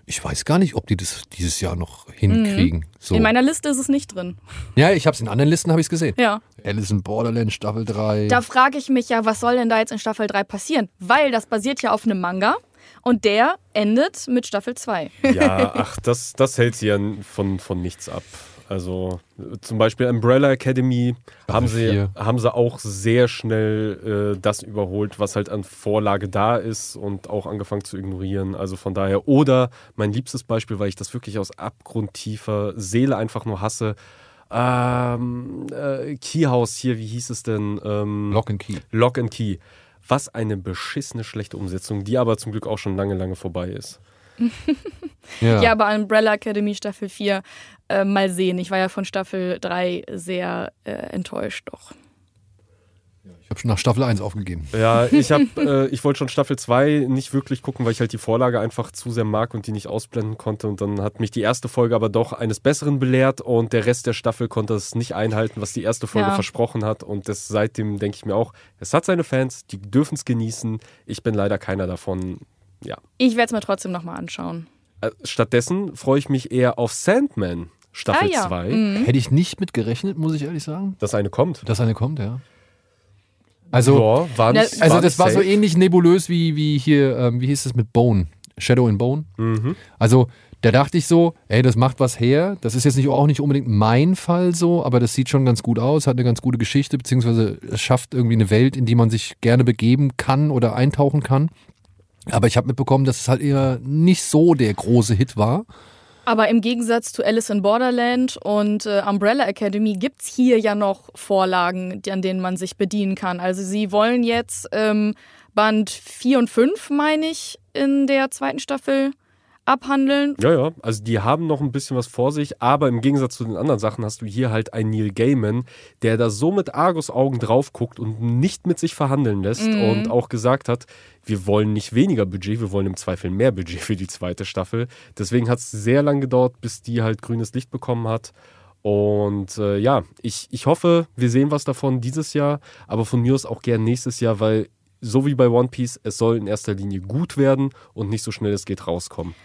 Ich weiß gar nicht, ob die das dieses Jahr noch hinkriegen. So. In meiner Liste ist es nicht drin. ja, ich habe es in anderen Listen habe ich gesehen. Ja. Alice in Borderland Staffel 3. Da frage ich mich ja, was soll denn da jetzt in Staffel 3 passieren? Weil das basiert ja auf einem Manga und der endet mit Staffel 2. Ja, ach, das, das hält sie ja von, von nichts ab. Also zum Beispiel Umbrella Academy haben sie, haben sie auch sehr schnell äh, das überholt, was halt an Vorlage da ist und auch angefangen zu ignorieren. Also von daher, oder mein liebstes Beispiel, weil ich das wirklich aus abgrundtiefer Seele einfach nur hasse, ähm, äh, Keyhouse hier, wie hieß es denn? Ähm, Lock and Key. Lock and Key. Was eine beschissene schlechte Umsetzung, die aber zum Glück auch schon lange, lange vorbei ist. (laughs) Ja. Ja, aber Umbrella Academy Staffel 4 äh, mal sehen. Ich war ja von Staffel 3 sehr äh, enttäuscht doch. Ich habe schon nach Staffel 1 aufgegeben. Ja, ich habe, (laughs) äh, ich wollte schon Staffel 2 nicht wirklich gucken, weil ich halt die Vorlage einfach zu sehr mag und die nicht ausblenden konnte. Und dann hat mich die erste Folge aber doch eines Besseren belehrt und der Rest der Staffel konnte es nicht einhalten, was die erste Folge Ja. versprochen hat. Und das, seitdem denke ich mir auch, es hat seine Fans, die dürfen es genießen. Ich bin leider keiner davon. Ja. Ich werde es mir trotzdem nochmal anschauen. Äh, Stattdessen freue ich mich eher auf Sandman Staffel ah ja. 2. Mhm. Hätte ich nicht mit gerechnet, muss ich ehrlich sagen, Dass eine kommt. dass eine kommt, ja. Also, ja, war nicht, also war das war so safe. ähnlich nebulös wie, wie hier, ähm, wie hieß es mit Bone? Shadow in Bone. Mhm. Also, da dachte ich so, ey, das macht was her. Das ist jetzt nicht, auch nicht unbedingt mein Fall so, aber das sieht schon ganz gut aus, hat eine ganz gute Geschichte, beziehungsweise es schafft irgendwie eine Welt, in die man sich gerne begeben kann oder eintauchen kann. Aber ich habe mitbekommen, dass es halt eher nicht so der große Hit war. Aber im Gegensatz zu Alice in Borderland und äh, Umbrella Academy gibt's hier ja noch Vorlagen, an denen man sich bedienen kann. Also sie wollen jetzt ähm, Band 4 und 5, meine ich, in der zweiten Staffel abhandeln. Ja, ja, also die haben noch ein bisschen was vor sich, aber im Gegensatz zu den anderen Sachen hast du hier halt einen Neil Gaiman, der da so mit Argus-Augen drauf guckt und nicht mit sich verhandeln lässt Mhm. und auch gesagt hat, wir wollen nicht weniger Budget, wir wollen im Zweifel mehr Budget für die zweite Staffel. Deswegen hat es sehr lang gedauert, bis die halt grünes Licht bekommen hat. Und äh, ja, ich, ich hoffe, wir sehen was davon dieses Jahr, aber von mir aus auch gern nächstes Jahr, weil so wie bei One Piece, es soll in erster Linie gut werden und nicht so schnell es geht rauskommen.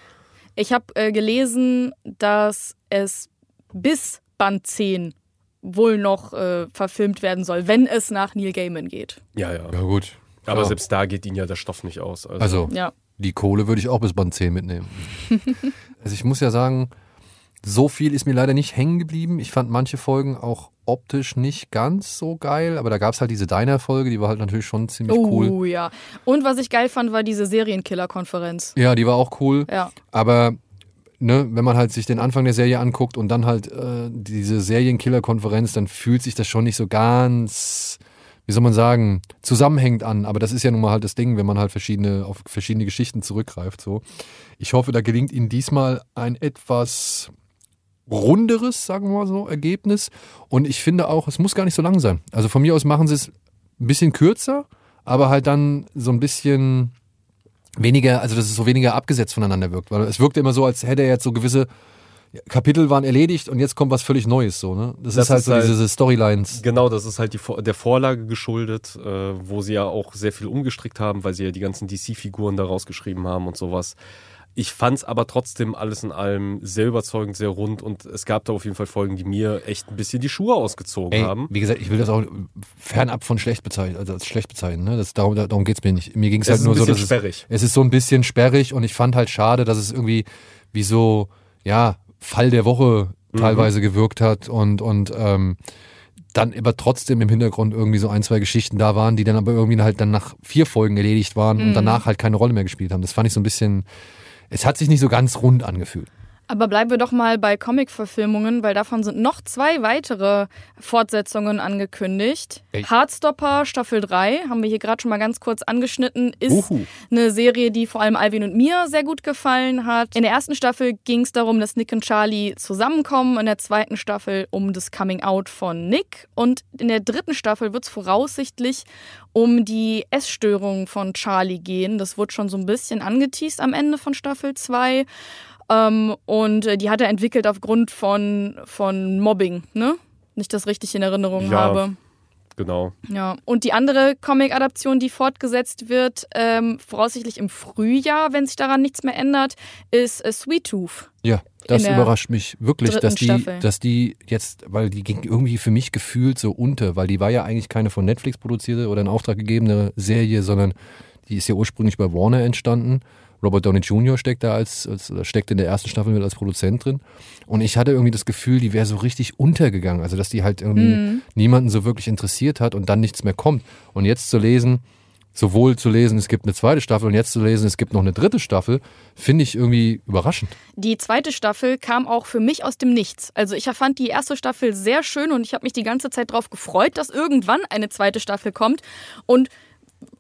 Ich habe äh, gelesen, dass es bis Band 10 wohl noch äh, verfilmt werden soll, wenn es nach Neil Gaiman geht. Ja, ja. Ja, gut. Aber Ja. selbst da geht ihnen ja der Stoff nicht aus. Also, Also, Ja. die Kohle würde ich auch bis Band 10 mitnehmen. (laughs) also, ich muss ja sagen, so viel ist mir leider nicht hängen geblieben. Ich fand manche Folgen auch optisch nicht ganz so geil, aber da gab es halt diese Diner-Folge, die war halt natürlich schon ziemlich Oh cool. ja. Und was ich geil fand, war diese Serienkiller-Konferenz. Ja, die war auch cool. Ja. Aber ne, wenn man halt sich den Anfang der Serie anguckt und dann halt äh, diese Serienkiller-Konferenz, dann fühlt sich das schon nicht so ganz, wie soll man sagen, zusammenhängend an. Aber das ist ja nun mal halt das Ding, wenn man halt verschiedene, auf verschiedene Geschichten zurückgreift. So. Ich hoffe, da gelingt Ihnen diesmal ein etwas runderes, sagen wir mal so, Ergebnis. Und ich finde auch, es muss gar nicht so lang sein. Also von mir aus machen sie es ein bisschen kürzer, aber halt dann so ein bisschen weniger, also dass es so weniger abgesetzt voneinander wirkt. Weil es wirkte immer so, als hätte er jetzt so gewisse Kapitel waren erledigt und jetzt kommt was völlig Neues. So, ne? Das, Das ist halt ist so halt- diese Storylines. Genau, das ist halt die, der Vorlage geschuldet, äh, wo sie ja auch sehr viel umgestrickt haben, weil sie ja die ganzen DC-Figuren da rausgeschrieben haben und sowas. Ich fand es aber trotzdem alles in allem sehr überzeugend, sehr rund und es gab da auf jeden Fall Folgen, die mir echt ein bisschen die Schuhe ausgezogen Ey, haben. wie gesagt, ich will das auch fernab von schlecht bezeichnen, also als schlecht bezeichnen. Ne? Das, darum darum geht es mir nicht. Mir ging es Es halt ist nur ein so, bisschen dass es, sperrig. es ist so ein bisschen sperrig und ich fand halt schade, dass es irgendwie wie so, ja, Fall der Woche Mhm. teilweise gewirkt hat und, und ähm, dann aber trotzdem im Hintergrund irgendwie so ein, zwei Geschichten da waren, die dann aber irgendwie halt dann nach vier Folgen erledigt waren und danach halt keine Rolle mehr gespielt haben. Das fand ich so ein bisschen, es hat sich nicht so ganz rund angefühlt. Aber bleiben wir doch mal bei Comic-Verfilmungen, weil davon sind noch zwei weitere Fortsetzungen angekündigt. Ey. Heartstopper Staffel 3, haben wir hier gerade schon mal ganz kurz angeschnitten, ist Uhu. eine Serie, die vor allem Alvin und mir sehr gut gefallen hat. In der ersten Staffel ging es darum, dass Nick und Charlie zusammenkommen, in der zweiten Staffel um das Coming Out von Nick und in der dritten Staffel wird es voraussichtlich um die Essstörung von Charlie gehen. Das wurde schon so ein bisschen angeteased am Ende von Staffel 2. Ähm, und äh, die hat er entwickelt aufgrund von, von Mobbing, ne? Nicht das richtig in Erinnerung Ja. habe. Genau. Ja, und die andere Comic-Adaption, die fortgesetzt wird, ähm, voraussichtlich im Frühjahr, wenn sich daran nichts mehr ändert, ist äh, Sweet Tooth. Ja, das überrascht mich wirklich, dass die, Staffel. dass die jetzt, weil die ging irgendwie für mich gefühlt so unter, weil die war ja eigentlich keine von Netflix produzierte oder in Auftrag gegebene Serie, sondern die ist ja ursprünglich bei Warner entstanden. Robert Downey Jr. steckt da als, als steckt in der ersten Staffel mit als Produzent drin. Und ich hatte irgendwie das Gefühl, die wäre so richtig untergegangen. Also, dass die halt irgendwie niemanden so wirklich interessiert hat und dann nichts mehr kommt. Und jetzt zu lesen, sowohl zu lesen, es gibt eine zweite Staffel und jetzt zu lesen, es gibt noch eine dritte Staffel, finde ich irgendwie überraschend. Die zweite Staffel kam auch für mich aus dem Nichts. Also ich fand die erste Staffel sehr schön und ich habe mich die ganze Zeit darauf gefreut, dass irgendwann eine zweite Staffel kommt. Und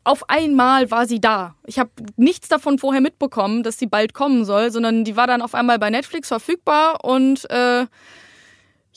auf einmal war sie da. Ich habe nichts davon vorher mitbekommen, dass sie bald kommen soll, sondern die war dann auf einmal bei Netflix verfügbar und äh,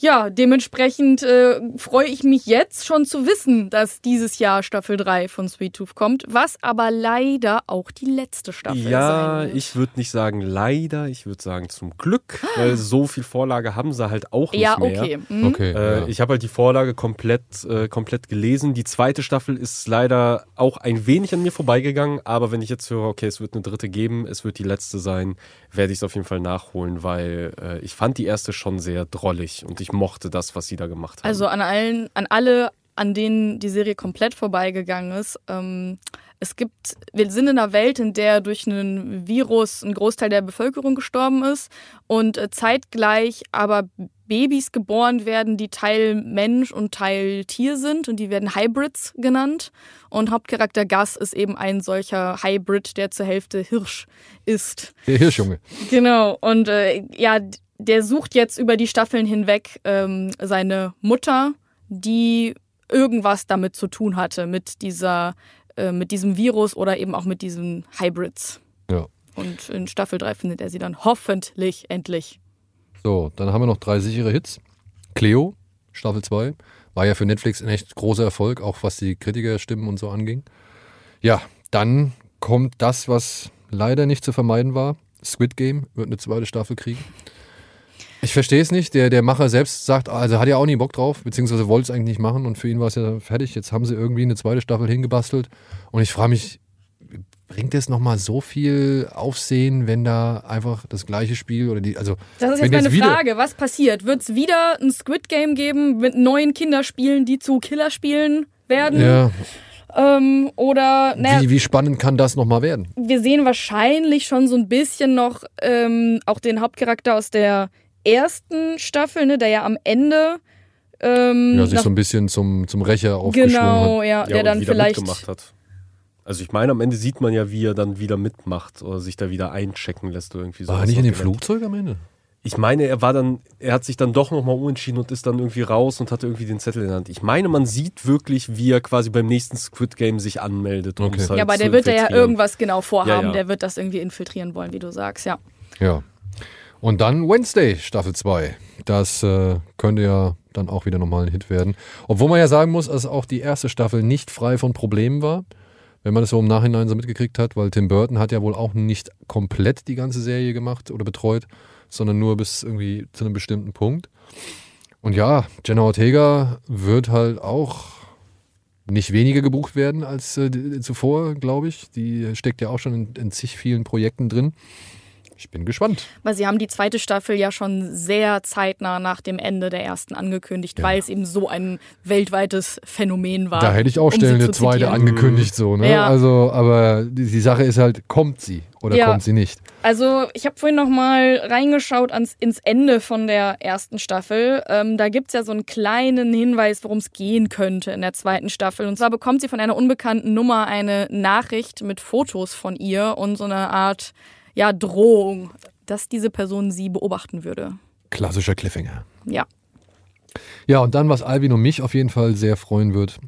ja, dementsprechend äh, freue ich mich jetzt schon zu wissen, dass dieses Jahr Staffel 3 von Sweet Tooth kommt, was aber leider auch die letzte Staffel Ja, sein wird. ich würde nicht sagen leider, ich würde sagen zum Glück, weil so viel Vorlage haben sie halt auch nicht ja, mehr. okay. Mhm. Okay. Äh, ja. Ich habe halt die Vorlage komplett, äh, komplett gelesen. Die zweite Staffel ist leider auch ein wenig an mir vorbeigegangen, aber wenn ich jetzt höre, okay, es wird eine dritte geben, es wird die letzte sein, werde ich es auf jeden Fall nachholen, weil äh, ich fand die erste schon sehr drollig und ich mochte das, was sie da gemacht haben. Also an allen, an alle, an denen die Serie komplett vorbeigegangen ist. Ähm, es gibt, wir sind in einer Welt, in der durch einen Virus ein Großteil der Bevölkerung gestorben ist und äh, zeitgleich aber Babys geboren werden, die Teil Mensch und Teil Tier sind und die werden Hybrids genannt. Und Hauptcharakter Gus ist eben ein solcher Hybrid, der zur Hälfte Hirsch ist. Der Hirschjunge. Genau, und äh, ja, der sucht jetzt über die Staffeln hinweg ähm, seine Mutter, die irgendwas damit zu tun hatte, mit dieser, äh, mit diesem Virus oder eben auch mit diesen Hybrids. Ja. Und in Staffel 3 findet er sie dann hoffentlich endlich. So, dann haben wir noch drei sichere Hits. Cleo, Staffel 2. War ja für Netflix ein echt großer Erfolg, auch was die Kritikerstimmen und so anging. Ja, dann kommt das, was leider nicht zu vermeiden war. Squid Game wird eine zweite Staffel kriegen. Ich verstehe es nicht. Der, der Macher selbst sagt, also hat ja auch nie Bock drauf, beziehungsweise wollte es eigentlich nicht machen und für ihn war es ja fertig. Jetzt haben sie irgendwie eine zweite Staffel hingebastelt und ich frage mich, bringt es nochmal so viel Aufsehen, wenn da einfach das gleiche Spiel oder die, also. Das ist wenn jetzt meine wieder- Frage. Was passiert? Wird es wieder ein Squid Game geben mit neuen Kinderspielen, die zu Killerspielen werden? Ja, Ähm, oder, naja, wie, wie spannend kann das nochmal werden? wir sehen wahrscheinlich schon so ein bisschen noch ähm, auch den Hauptcharakter aus der ersten Staffel, ne, der ja am Ende ähm, Ja, sich nach- so ein bisschen zum, zum Rächer aufgeschwungen genau, hat. ja, Ja, der und dann vielleicht mitgemacht hat. Also ich meine, am Ende sieht man ja, wie er dann wieder mitmacht oder sich da wieder einchecken lässt oder irgendwie so. War er nicht in dem Flugzeug am Ende? Ich meine, er war dann, er hat sich dann doch nochmal umentschieden und ist dann irgendwie raus und hatte irgendwie den Zettel in der Hand. Ich meine, man sieht wirklich, wie er quasi beim nächsten Squid Game sich anmeldet. Okay. halt ja, aber der wird da ja irgendwas genau vorhaben. Ja, ja. Der wird das irgendwie infiltrieren wollen, wie du sagst, ja. Ja. Und dann Wednesday, Staffel 2. Das äh, könnte ja dann auch wieder nochmal ein Hit werden. Obwohl man ja sagen muss, dass auch die erste Staffel nicht frei von Problemen war. Wenn man das so im Nachhinein so mitgekriegt hat, weil Tim Burton hat ja wohl auch nicht komplett die ganze Serie gemacht oder betreut, sondern nur bis irgendwie zu einem bestimmten Punkt. Und ja, Jenna Ortega wird halt auch nicht weniger gebucht werden als äh, zuvor, glaube ich. Die steckt ja auch schon in, in zig vielen Projekten drin. Ich bin gespannt. Weil sie haben die zweite Staffel ja schon sehr zeitnah nach dem Ende der ersten angekündigt, weil es eben so ein weltweites Phänomen war. Da hätte ich auch um schnell eine zweite zitieren. angekündigt, so, ne? Ja. Also, aber die, die Sache ist halt, kommt sie oder Ja. kommt sie nicht? Also ich habe vorhin noch mal reingeschaut ans, ins Ende von der ersten Staffel. Ähm, da gibt's ja so einen kleinen Hinweis, worum es gehen könnte in der zweiten Staffel. Und zwar bekommt sie von einer unbekannten Nummer eine Nachricht mit Fotos von ihr und so eine Art ja, Drohung, dass diese Person sie beobachten würde. Klassischer Cliffhanger. Ja. Ja, und dann, was Alvin und mich auf jeden Fall sehr freuen wird,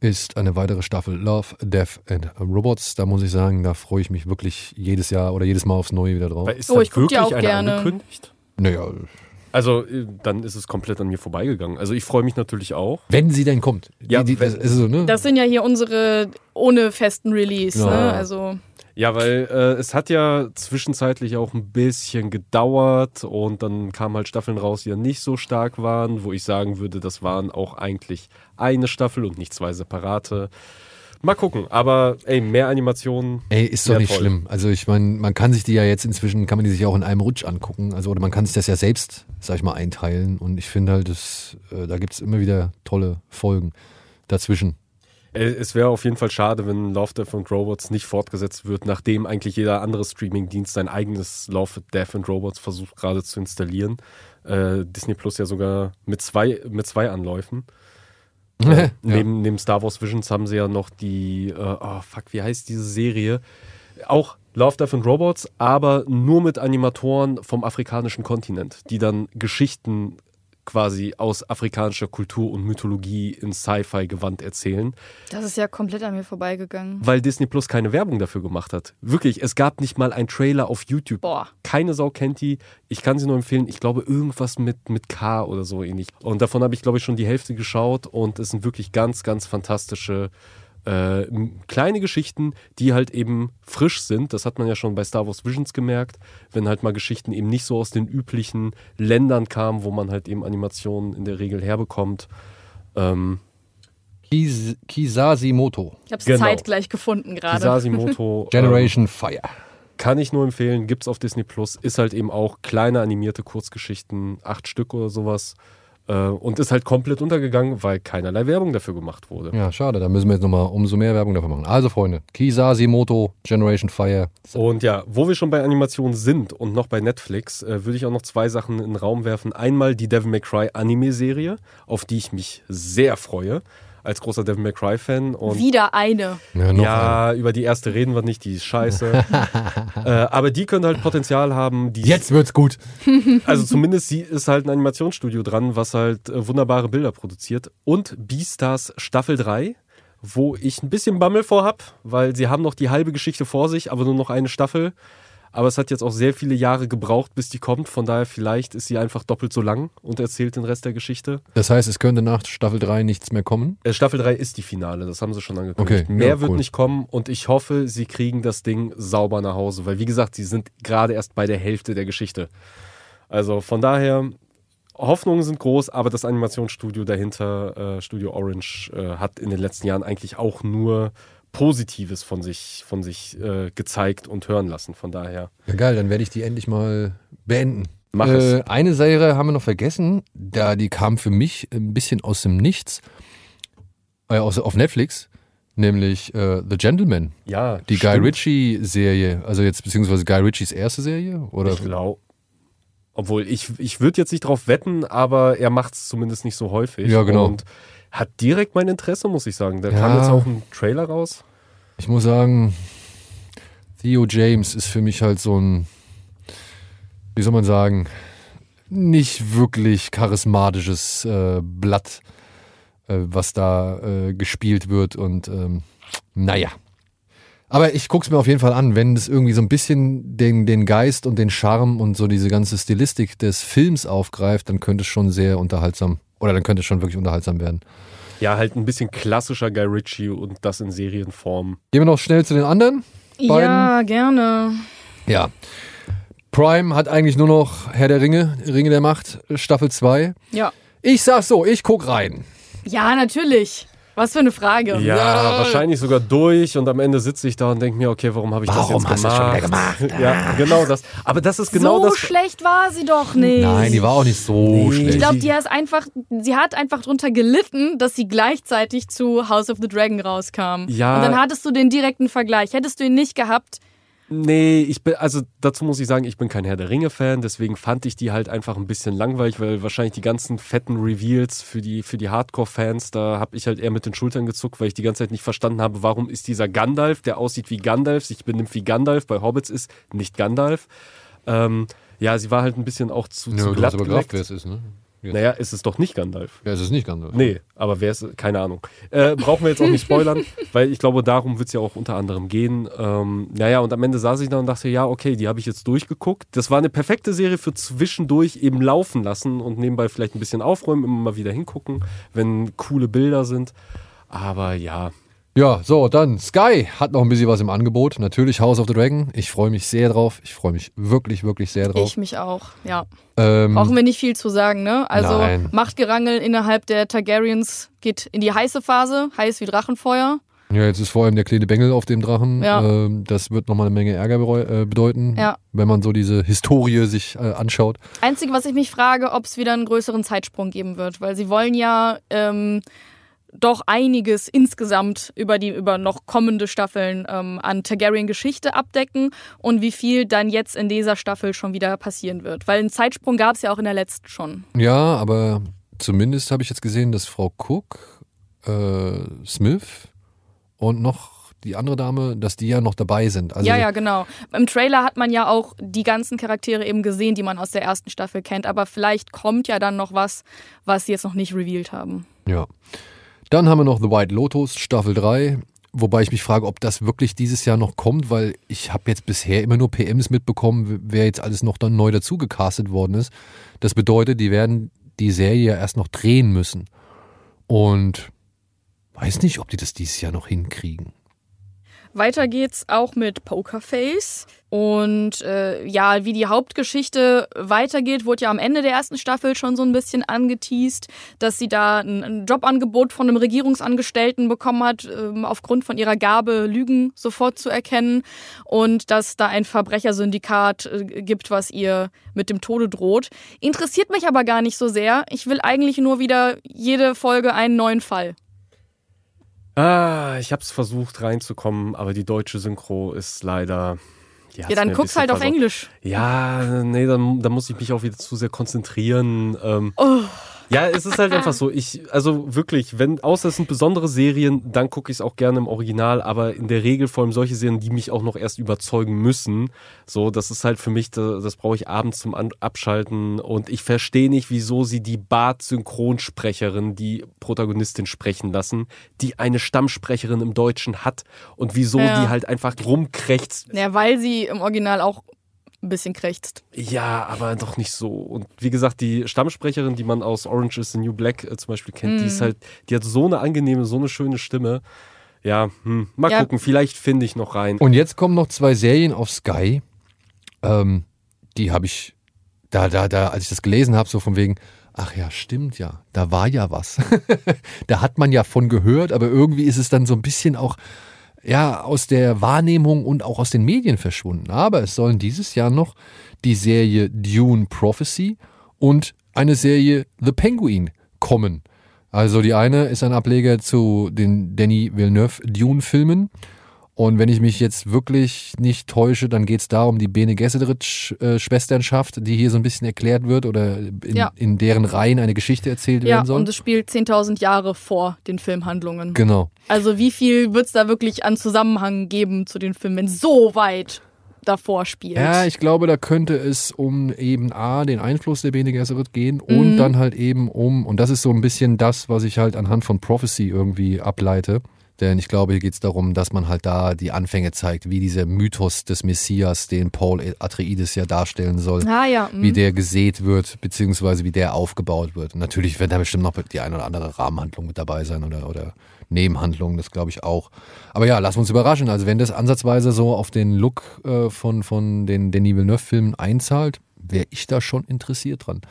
ist eine weitere Staffel Love, Death and Robots. Da muss ich sagen, da freue ich mich wirklich jedes Jahr oder jedes Mal aufs Neue wieder drauf. Ist Oh, ich guck die wirklich auch eine gerne. angekündigt? Naja, Also, äh, dann ist es komplett an mir vorbeigegangen. Also, ich freue mich natürlich auch. wenn sie denn kommt. Ja, die, die, das ist so, ne? Das sind ja hier unsere ohne festen Release. Ja. Ne? Also Ja, weil äh, es hat ja zwischenzeitlich auch ein bisschen gedauert und dann kamen halt Staffeln raus, die ja nicht so stark waren, wo ich sagen würde, das waren auch eigentlich eine Staffel und nicht zwei separate. Mal gucken, aber ey, mehr Animationen. Ey, ist doch nicht toll. schlimm. Also ich meine, man kann sich die ja jetzt inzwischen, kann man die sich auch in einem Rutsch angucken. Also oder man kann sich das ja selbst, sag ich mal, einteilen. Und ich finde halt, das, äh, da gibt es immer wieder tolle Folgen dazwischen. Äh, Es wäre auf jeden Fall schade, wenn Love, Death and Robots nicht fortgesetzt wird, nachdem eigentlich jeder andere Streamingdienst sein eigenes Love, Death and Robots versucht gerade zu installieren. Äh, Disney Plus ja sogar mit zwei, mit zwei Anläufen. (laughs) ja. Neben, neben Star Wars Visions haben sie ja noch die, äh, oh fuck, wie heißt diese Serie? Auch Love, Death and Robots, aber nur mit Animatoren vom afrikanischen Kontinent, die dann Geschichten quasi aus afrikanischer Kultur und Mythologie in Sci-Fi-Gewand erzählen, das ist ja komplett an mir vorbeigegangen. weil Disney Plus keine Werbung dafür gemacht hat. Wirklich, es gab nicht mal einen Trailer auf YouTube. Boah. Keine Sau kennt die. Ich kann sie nur empfehlen. Ich glaube, irgendwas mit, mit K oder so ähnlich. Und davon habe ich, glaube ich, schon die Hälfte geschaut. Und es sind wirklich ganz, ganz fantastische äh, kleine Geschichten, die halt eben frisch sind. Das hat man ja schon bei Star Wars Visions gemerkt. Wenn halt mal Geschichten eben nicht so aus den üblichen Ländern kamen, wo man halt eben Animationen in der Regel herbekommt. Ähm, Kis Kisasimoto, Ich habe es Genau. zeitgleich gefunden gerade. Kisasimoto. (laughs) Generation Fire. Kann ich nur empfehlen, gibt's auf Disney Plus, ist halt eben auch kleine animierte Kurzgeschichten, acht Stück oder sowas. Äh, und ist halt komplett untergegangen, weil keinerlei Werbung dafür gemacht wurde. Ja, schade, da müssen wir jetzt nochmal umso mehr Werbung dafür machen. Also Freunde, Kisasimoto, Generation Fire. Und ja, wo wir schon bei Animationen sind und noch bei Netflix, äh, würde ich auch noch zwei Sachen in den Raum werfen. Einmal die Devil May Cry Anime-Serie, auf die ich mich sehr freue, als großer Devil May Cry-Fan. Und Wieder eine. Ja, noch ja, über die erste reden wir nicht, die ist scheiße. (laughs) äh, aber die könnte halt Potenzial haben. Die eine. Jetzt wird's gut. (laughs) Also zumindest sie ist halt ein Animationsstudio dran, was halt äh, wunderbare Bilder produziert. Und Beastars Staffel 3 wo ich ein bisschen Bammel vor habe, weil sie haben noch die halbe Geschichte vor sich, aber nur noch eine Staffel. Aber es hat jetzt auch sehr viele Jahre gebraucht, bis die kommt. Von daher vielleicht ist sie einfach doppelt so lang und erzählt den Rest der Geschichte. Das heißt, es könnte nach Staffel 3 nichts mehr kommen? Äh, Staffel 3 ist die Finale, das haben sie schon angekündigt. Okay, Mehr ja, wird cool. nicht kommen und ich hoffe, sie kriegen das Ding sauber nach Hause, weil wie gesagt, sie sind gerade erst bei der Hälfte der Geschichte. Also von daher, Hoffnungen sind groß, aber das Animationsstudio dahinter, äh, Studio Orange, äh, hat in den letzten Jahren eigentlich auch nur Positives von sich, von sich äh, gezeigt und hören lassen. Von daher, Ja, geil, dann werde ich die endlich mal beenden. Mach äh, es. Eine Serie haben wir noch vergessen, da die kam für mich ein bisschen aus dem Nichts, äh, aus, auf Netflix, nämlich äh, The Gentleman, ja, die Guy stimmt. Ritchie-Serie, also jetzt beziehungsweise Guy Ritchies erste Serie, oder? Ich glaube. Obwohl, ich, ich würde jetzt nicht drauf wetten, aber er macht es zumindest nicht so häufig. Ja, genau. Und hat direkt mein Interesse, muss ich sagen. Da Ja. kam jetzt auch ein Trailer raus. Ich muss sagen, Theo James ist für mich halt so ein, wie soll man sagen, nicht wirklich charismatisches äh, Blatt, äh, was da äh, gespielt wird und ähm, naja. Aber ich guck's mir auf jeden Fall an, wenn das irgendwie so ein bisschen den, den Geist und den Charme und so diese ganze Stilistik des Films aufgreift, dann könnte es schon sehr unterhaltsam, oder dann könnte es schon wirklich unterhaltsam werden. Ja, halt ein bisschen klassischer Guy Ritchie und das in Serienform. Gehen wir noch schnell zu den anderen. Ja, gerne. Ja. Prime hat eigentlich nur noch Herr der Ringe, Ringe der Macht, Staffel 2. Ja. Ich sag so, ich guck rein. Ja, natürlich. Was für eine Frage. Ja, Ja. wahrscheinlich sogar durch und am Ende sitze ich da und denke mir, okay, warum habe ich Warum das hast jetzt du gemacht? schon wieder gemacht? Ja, genau das. Aber das ist genau so das. schlecht war sie doch nicht. Nein, die war auch nicht so Nee. schlecht. Ich glaube, die ist einfach, sie hat einfach drunter gelitten, dass sie gleichzeitig zu House of the Dragon rauskam. Ja. Und dann hattest du den direkten Vergleich. Hättest du ihn nicht gehabt, Nee, ich bin, also dazu muss ich sagen, ich bin kein Herr der Ringe-Fan, deswegen fand ich die halt einfach ein bisschen langweilig, weil wahrscheinlich die ganzen fetten Reveals für die, für die Hardcore-Fans, da habe ich halt eher mit den Schultern gezuckt, weil ich die ganze Zeit nicht verstanden habe, warum ist dieser Gandalf, der aussieht wie Gandalf, sich benimmt wie Gandalf, bei Hobbits ist nicht Gandalf. Ähm, ja, sie war halt ein bisschen auch zu, ja, zu du glatt hast aber geleckt. wer es ist, ne? Naja, ist es doch nicht Gandalf. Ja, es ist nicht ganz. Nee, aber wer ist, keine Ahnung. Äh, brauchen wir jetzt auch nicht spoilern, (laughs) weil ich glaube, darum wird es ja auch unter anderem gehen. Ähm, naja, und am Ende saß ich da und dachte, ja, okay, die habe ich jetzt durchgeguckt. Das war eine perfekte Serie für zwischendurch eben laufen lassen und nebenbei vielleicht ein bisschen aufräumen, immer mal wieder hingucken, wenn coole Bilder sind. Aber ja, Ja, so, dann Sky hat noch ein bisschen was im Angebot. Natürlich House of the Dragon. Ich freue mich sehr drauf. Ich freue mich wirklich, wirklich sehr drauf. ich mich auch. Ja. Ähm, Brauchen wir nicht viel zu sagen, ne? Also Nein. Machtgerangel innerhalb der Targaryens geht in die heiße Phase, heiß wie Drachenfeuer. ja, jetzt ist vor allem der kleine Bengel auf dem Drachen. Ja. Ähm, das wird nochmal eine Menge Ärger äh, bedeuten, Ja. wenn man so diese Historie sich äh, anschaut. Einzige, was ich mich frage, ob es wieder einen größeren Zeitsprung geben wird, weil sie wollen ja ähm, doch einiges insgesamt über die über noch kommende Staffeln ähm, an Targaryen-Geschichte abdecken und wie viel dann jetzt in dieser Staffel schon wieder passieren wird. Weil einen Zeitsprung gab es ja auch in der letzten schon. Ja, aber zumindest habe ich jetzt gesehen, dass Frau Cook, äh, Smith und noch die andere Dame, dass die ja noch dabei sind. Also ja, ja, genau. Im Trailer hat man ja auch die ganzen Charaktere eben gesehen, die man aus der ersten Staffel kennt. Aber vielleicht kommt ja dann noch was, was sie jetzt noch nicht revealed haben. Ja. Dann haben wir noch The White Lotus, Staffel 3. Wobei ich mich frage, ob das wirklich dieses Jahr noch kommt, weil ich habe jetzt bisher immer nur PMs mitbekommen, wer jetzt alles noch dann neu dazu gecastet worden ist. Das bedeutet, die werden die Serie ja erst noch drehen müssen. Und weiß nicht, ob die das dieses Jahr noch hinkriegen. Weiter geht's auch mit Pokerface. Und äh, ja, wie die Hauptgeschichte weitergeht, wurde ja am Ende der ersten Staffel schon so ein bisschen angeteased, dass sie da ein, ein Jobangebot von einem Regierungsangestellten bekommen hat, ähm, aufgrund von ihrer Gabe, Lügen sofort zu erkennen. Und dass da ein Verbrechersyndikat äh, gibt, was ihr mit dem Tode droht. Interessiert mich aber gar nicht so sehr. Ich will eigentlich nur wieder jede Folge einen neuen Fall. Ah, ich habe es versucht reinzukommen, aber die deutsche Synchro ist leider. Ja, dann guck's halt auf. Englisch. Ja, nee, dann, dann muss ich mich auch wieder zu sehr konzentrieren. Ähm, Oh. Ja, es ist halt einfach (laughs) so. Ich, also wirklich, wenn, außer es sind besondere Serien, dann gucke ich es auch gerne im Original, aber in der Regel vor allem solche Serien, die mich auch noch erst überzeugen müssen. So, das ist halt für mich, das, das brauche ich abends zum Abschalten und ich verstehe nicht, wieso sie die Bart-Synchronsprecherin, die Protagonistin sprechen lassen, die eine Stammsprecherin im Deutschen hat und wieso Ja. die halt einfach rumkrächzt. Ja, weil sie im Original auch ein bisschen krächzt. Ja, aber doch nicht so. Und wie gesagt, die Stammsprecherin, die man aus Orange is the New Black äh, zum Beispiel kennt, die ist halt, die hat so eine angenehme, so eine schöne Stimme. Ja, hm, mal Ja. gucken, vielleicht finde ich noch rein. Und jetzt kommen noch zwei Serien auf Sky. Ähm, die habe ich, da, da, da, als ich das gelesen habe, so von wegen, ach ja, stimmt ja, da war ja was. (laughs) da hat man ja von gehört, aber irgendwie ist es dann so ein bisschen auch ja, aus der Wahrnehmung und auch aus den Medien verschwunden. Aber es sollen dieses Jahr noch die Serie Dune Prophecy und eine Serie The Penguin kommen. Also die eine ist ein Ableger zu den Denis Villeneuve Dune-Filmen. Und wenn ich mich jetzt wirklich nicht täusche, dann geht es da um die Bene Gesserit-Schwesternschaft, die hier so ein bisschen erklärt wird oder in, Ja. in deren Reihen eine Geschichte erzählt Ja, werden soll. und es spielt 10.000 Jahre vor den Filmhandlungen. genau. Also wie viel wird es da wirklich an Zusammenhang geben zu den Filmen, wenn so weit davor spielt? Ja, ich glaube, da könnte es um eben A, den Einfluss der Bene Gesserit gehen und Mhm. dann halt eben um, und das ist so ein bisschen das, was ich halt anhand von Prophecy irgendwie ableite. Denn ich glaube, hier geht es darum, dass man halt da die Anfänge zeigt, wie dieser Mythos des Messias, den Paul Atreides ja darstellen soll, ah ja, mhm. wie der gesät wird, beziehungsweise wie der aufgebaut wird. Und natürlich wird da bestimmt noch die eine oder andere Rahmenhandlung mit dabei sein oder, oder Nebenhandlungen, das glaube ich auch. Aber ja, lass uns überraschen. Also wenn das ansatzweise so auf den Look äh, von, von den Denis Villeneuve-Filmen einzahlt, wäre ich da schon interessiert dran.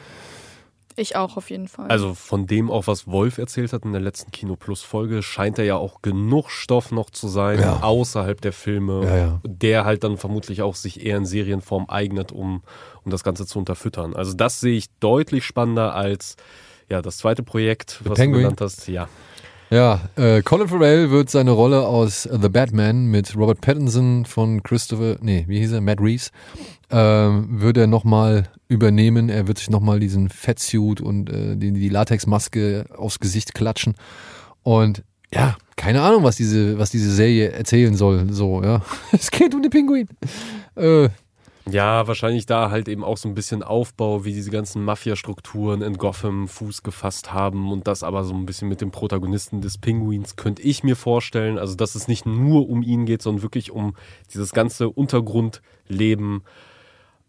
Ich auch auf jeden Fall. Also von dem auch, was Wolf erzählt hat in der letzten Kino Plus Folge, scheint da ja auch genug Stoff noch zu sein, Ja. außerhalb der Filme, Ja, ja. der halt dann vermutlich auch sich eher in Serienform eignet, um, um das Ganze zu unterfüttern. Also das sehe ich deutlich spannender als ja, das zweite Projekt, was Penguin. du genannt hast. Ja. Ja, äh, Colin Farrell wird seine Rolle aus The Batman mit Robert Pattinson von Christopher, nee, wie hieß er, Matt Reeves, ähm, wird er nochmal übernehmen. Er wird sich nochmal diesen Fettsuit und äh, die, die Latexmaske aufs Gesicht klatschen. Und ja, keine Ahnung, was diese, was diese Serie erzählen soll. So, ja. (laughs) Es geht um den Pinguin. Äh, Ja, wahrscheinlich da halt eben auch so ein bisschen Aufbau, wie diese ganzen Mafia-Strukturen in Gotham Fuß gefasst haben und das aber so ein bisschen mit dem Protagonisten des Pinguins könnte ich mir vorstellen. Also, dass es nicht nur um ihn geht, sondern wirklich um dieses ganze Untergrundleben.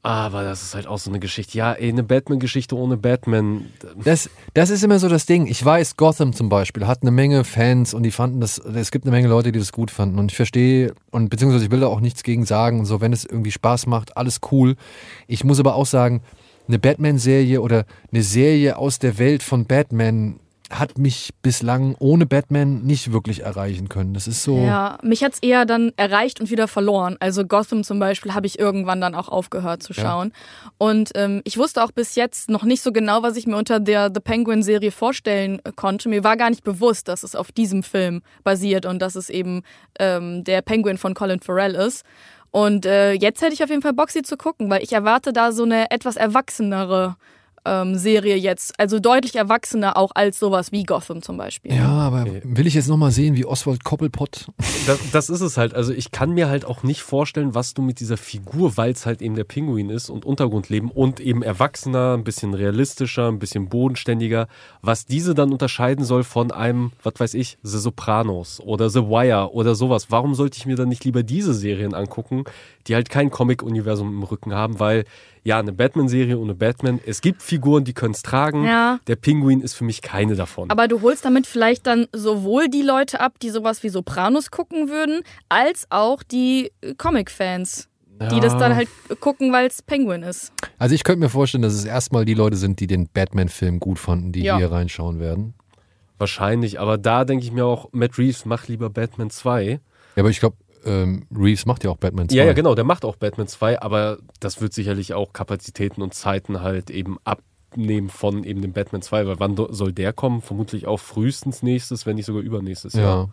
Aber das ist halt auch so eine Geschichte. Ja, ey, eine Batman-Geschichte ohne Batman. Das, das ist immer so das Ding. Ich weiß, Gotham zum Beispiel hat eine Menge Fans und die fanden das, es gibt eine Menge Leute, die das gut fanden. Und ich verstehe, und beziehungsweise ich will da auch nichts gegen sagen, so, wenn es irgendwie Spaß macht, alles cool. Ich muss aber auch sagen, eine Batman-Serie oder eine Serie aus der Welt von Batman hat mich bislang ohne Batman nicht wirklich erreichen können. Das ist so. Ja, mich hat's eher dann erreicht und wieder verloren. Also Gotham zum Beispiel habe ich irgendwann dann auch aufgehört zu Ja. schauen. Und ähm, ich wusste auch bis jetzt noch nicht so genau, was ich mir unter der The Penguin-Serie vorstellen äh, konnte. Mir war gar nicht bewusst, dass es auf diesem Film basiert und dass es eben ähm, der Penguin von Colin Farrell ist. Und äh, jetzt hätte ich auf jeden Fall Bock, sie zu gucken, weil ich erwarte da so eine etwas erwachsenere ähm, Serie jetzt. Also deutlich erwachsener auch als sowas wie Gotham zum Beispiel. Ja, aber will ich jetzt nochmal sehen, wie Oswald Koppelpott. Das, das ist es halt. Also ich kann mir halt auch nicht vorstellen, was du mit dieser Figur, weil es halt eben der Pinguin ist und Untergrundleben und eben erwachsener, ein bisschen realistischer, ein bisschen bodenständiger, was diese dann unterscheiden soll von einem, was weiß ich, The Sopranos oder The Wire oder sowas. Warum sollte ich mir dann nicht lieber diese Serien angucken, die halt kein Comic-Universum im Rücken haben, weil ja, eine Batman-Serie ohne Batman, es gibt Figuren, die können es tragen. Ja. Der Pinguin ist für mich keine davon. Aber du holst damit vielleicht dann sowohl die Leute ab, die sowas wie Sopranos gucken würden, als auch die Comic-Fans, die das dann halt gucken, weil es Penguin ist. Also ich könnte mir vorstellen, dass es erstmal die Leute sind, die den Batman-Film gut fanden, die Ja. hier reinschauen werden. Wahrscheinlich, aber da denke ich mir auch, Matt Reeves, mach lieber Batman 2. Ja, aber ich glaube, ähm, Reeves macht ja auch Batman 2. Ja, ja, genau, der macht auch Batman 2, aber das wird sicherlich auch Kapazitäten und Zeiten halt eben abnehmen von eben dem Batman 2, weil wann soll der kommen? Vermutlich auch frühestens nächstes, wenn nicht sogar übernächstes Ja. Jahr.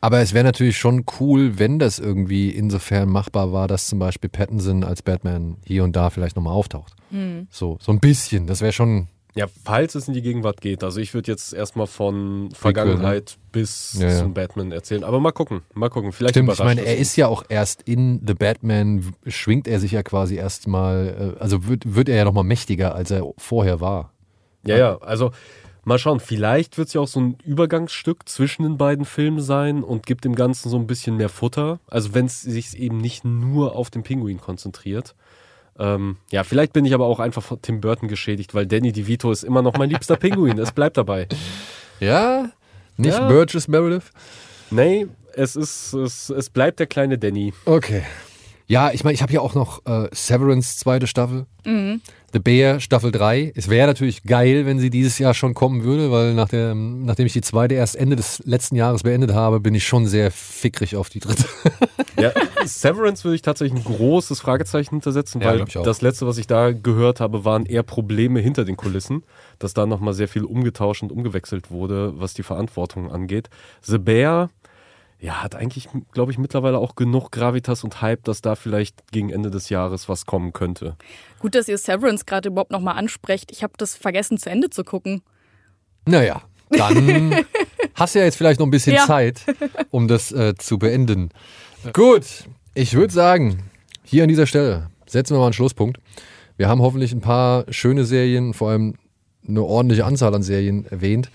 Aber es wäre natürlich schon cool, wenn das irgendwie insofern machbar war, dass zum Beispiel Pattinson als Batman hier und da vielleicht nochmal auftaucht. Hm. So, so ein bisschen. Das wäre schon, Ja, falls es in die Gegenwart geht. Also ich würde jetzt erstmal von Vergangenheit bis Ja, ja. zum Batman erzählen. Aber mal gucken, mal gucken. Vielleicht Stimmt, ich meine, er ist ja auch erst in The Batman, schwingt er sich ja quasi erstmal, äh, also wird, wird er ja nochmal mächtiger, als er vorher war. Ja, ja, also mal schauen. Vielleicht wird es ja auch so ein Übergangsstück zwischen den beiden Filmen sein und gibt dem Ganzen so ein bisschen mehr Futter. Also wenn es sich eben nicht nur auf den Pinguin konzentriert. Ähm, ja, vielleicht bin ich aber auch einfach von Tim Burton geschädigt, weil Danny DeVito ist immer noch mein liebster Pinguin. Es bleibt dabei. (laughs) Ja? Nicht Ja. Burgess Meredith? Nee, es ist, es, es bleibt der kleine Danny. Okay. Ja, ich meine, ich habe hier auch noch äh, Severance zweite Staffel. The Bear Staffel 3. Es wäre natürlich geil, wenn sie dieses Jahr schon kommen würde, weil nach der, nachdem ich die zweite erst Ende des letzten Jahres beendet habe, bin ich schon sehr fickrig auf die dritte. Ja, Severance würde ich tatsächlich ein großes Fragezeichen hintersetzen, Ja, weil das letzte, was ich da gehört habe, waren eher Probleme hinter den Kulissen, dass da nochmal sehr viel umgetauscht und umgewechselt wurde, was die Verantwortung angeht. The Bear, ja, hat eigentlich, glaube ich, mittlerweile auch genug Gravitas und Hype, dass da vielleicht gegen Ende des Jahres was kommen könnte. Gut, dass ihr Severance gerade überhaupt nochmal ansprecht. Ich habe das vergessen zu Ende zu gucken. Naja, dann (laughs) hast du ja jetzt vielleicht noch ein bisschen Ja. Zeit, um das äh, zu beenden. Gut, ich würde sagen, hier an dieser Stelle setzen wir mal einen Schlusspunkt. Wir haben hoffentlich ein paar schöne Serien, vor allem eine ordentliche Anzahl an Serien erwähnt,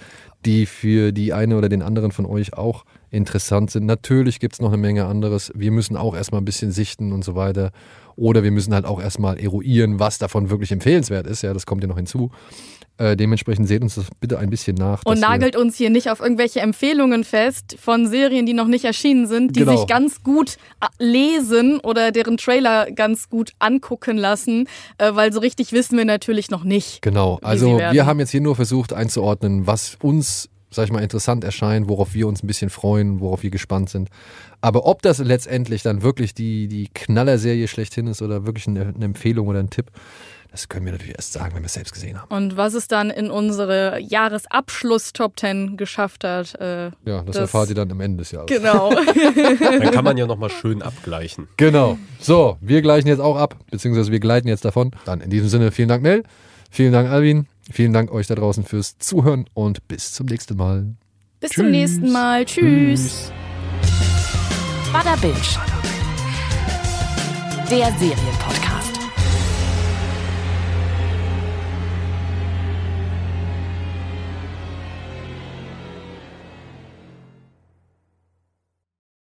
die für die eine oder den anderen von euch auch interessant sind. Natürlich gibt es noch eine Menge anderes. Wir müssen auch erstmal ein bisschen sichten und so weiter. Oder wir müssen halt auch erstmal eruieren, was davon wirklich empfehlenswert ist. Ja, das kommt ja noch hinzu. Äh, dementsprechend seht uns das bitte ein bisschen nach. Und nagelt uns hier nicht auf irgendwelche Empfehlungen fest von Serien, die noch nicht erschienen sind, die Genau. sich ganz gut äh, lesen oder deren Trailer ganz gut angucken lassen, äh, weil so richtig wissen wir natürlich noch nicht. Genau, also wir haben jetzt hier nur versucht einzuordnen, was uns, sag ich mal, interessant erscheint, worauf wir uns ein bisschen freuen, worauf wir gespannt sind. Aber ob das letztendlich dann wirklich die, die Knallerserie schlechthin ist oder wirklich eine, eine Empfehlung oder ein Tipp, das können wir natürlich erst sagen, wenn wir es selbst gesehen haben. Und was es dann in unsere Jahresabschluss-Top 10 geschafft hat. Äh, Ja, das, Das- erfahrt ihr dann am Ende des Jahres. genau. (laughs) Dann kann man ja nochmal (laughs) schön abgleichen. Genau. So, wir gleichen jetzt auch ab, beziehungsweise wir gleiten jetzt davon. Dann in diesem Sinne, vielen Dank, Nell. Vielen Dank, Alvin. Vielen Dank euch da draußen fürs Zuhören und bis zum nächsten Mal. Bis zum nächsten Mal. Tschüss. Bada Binge. Der Serienpodcast.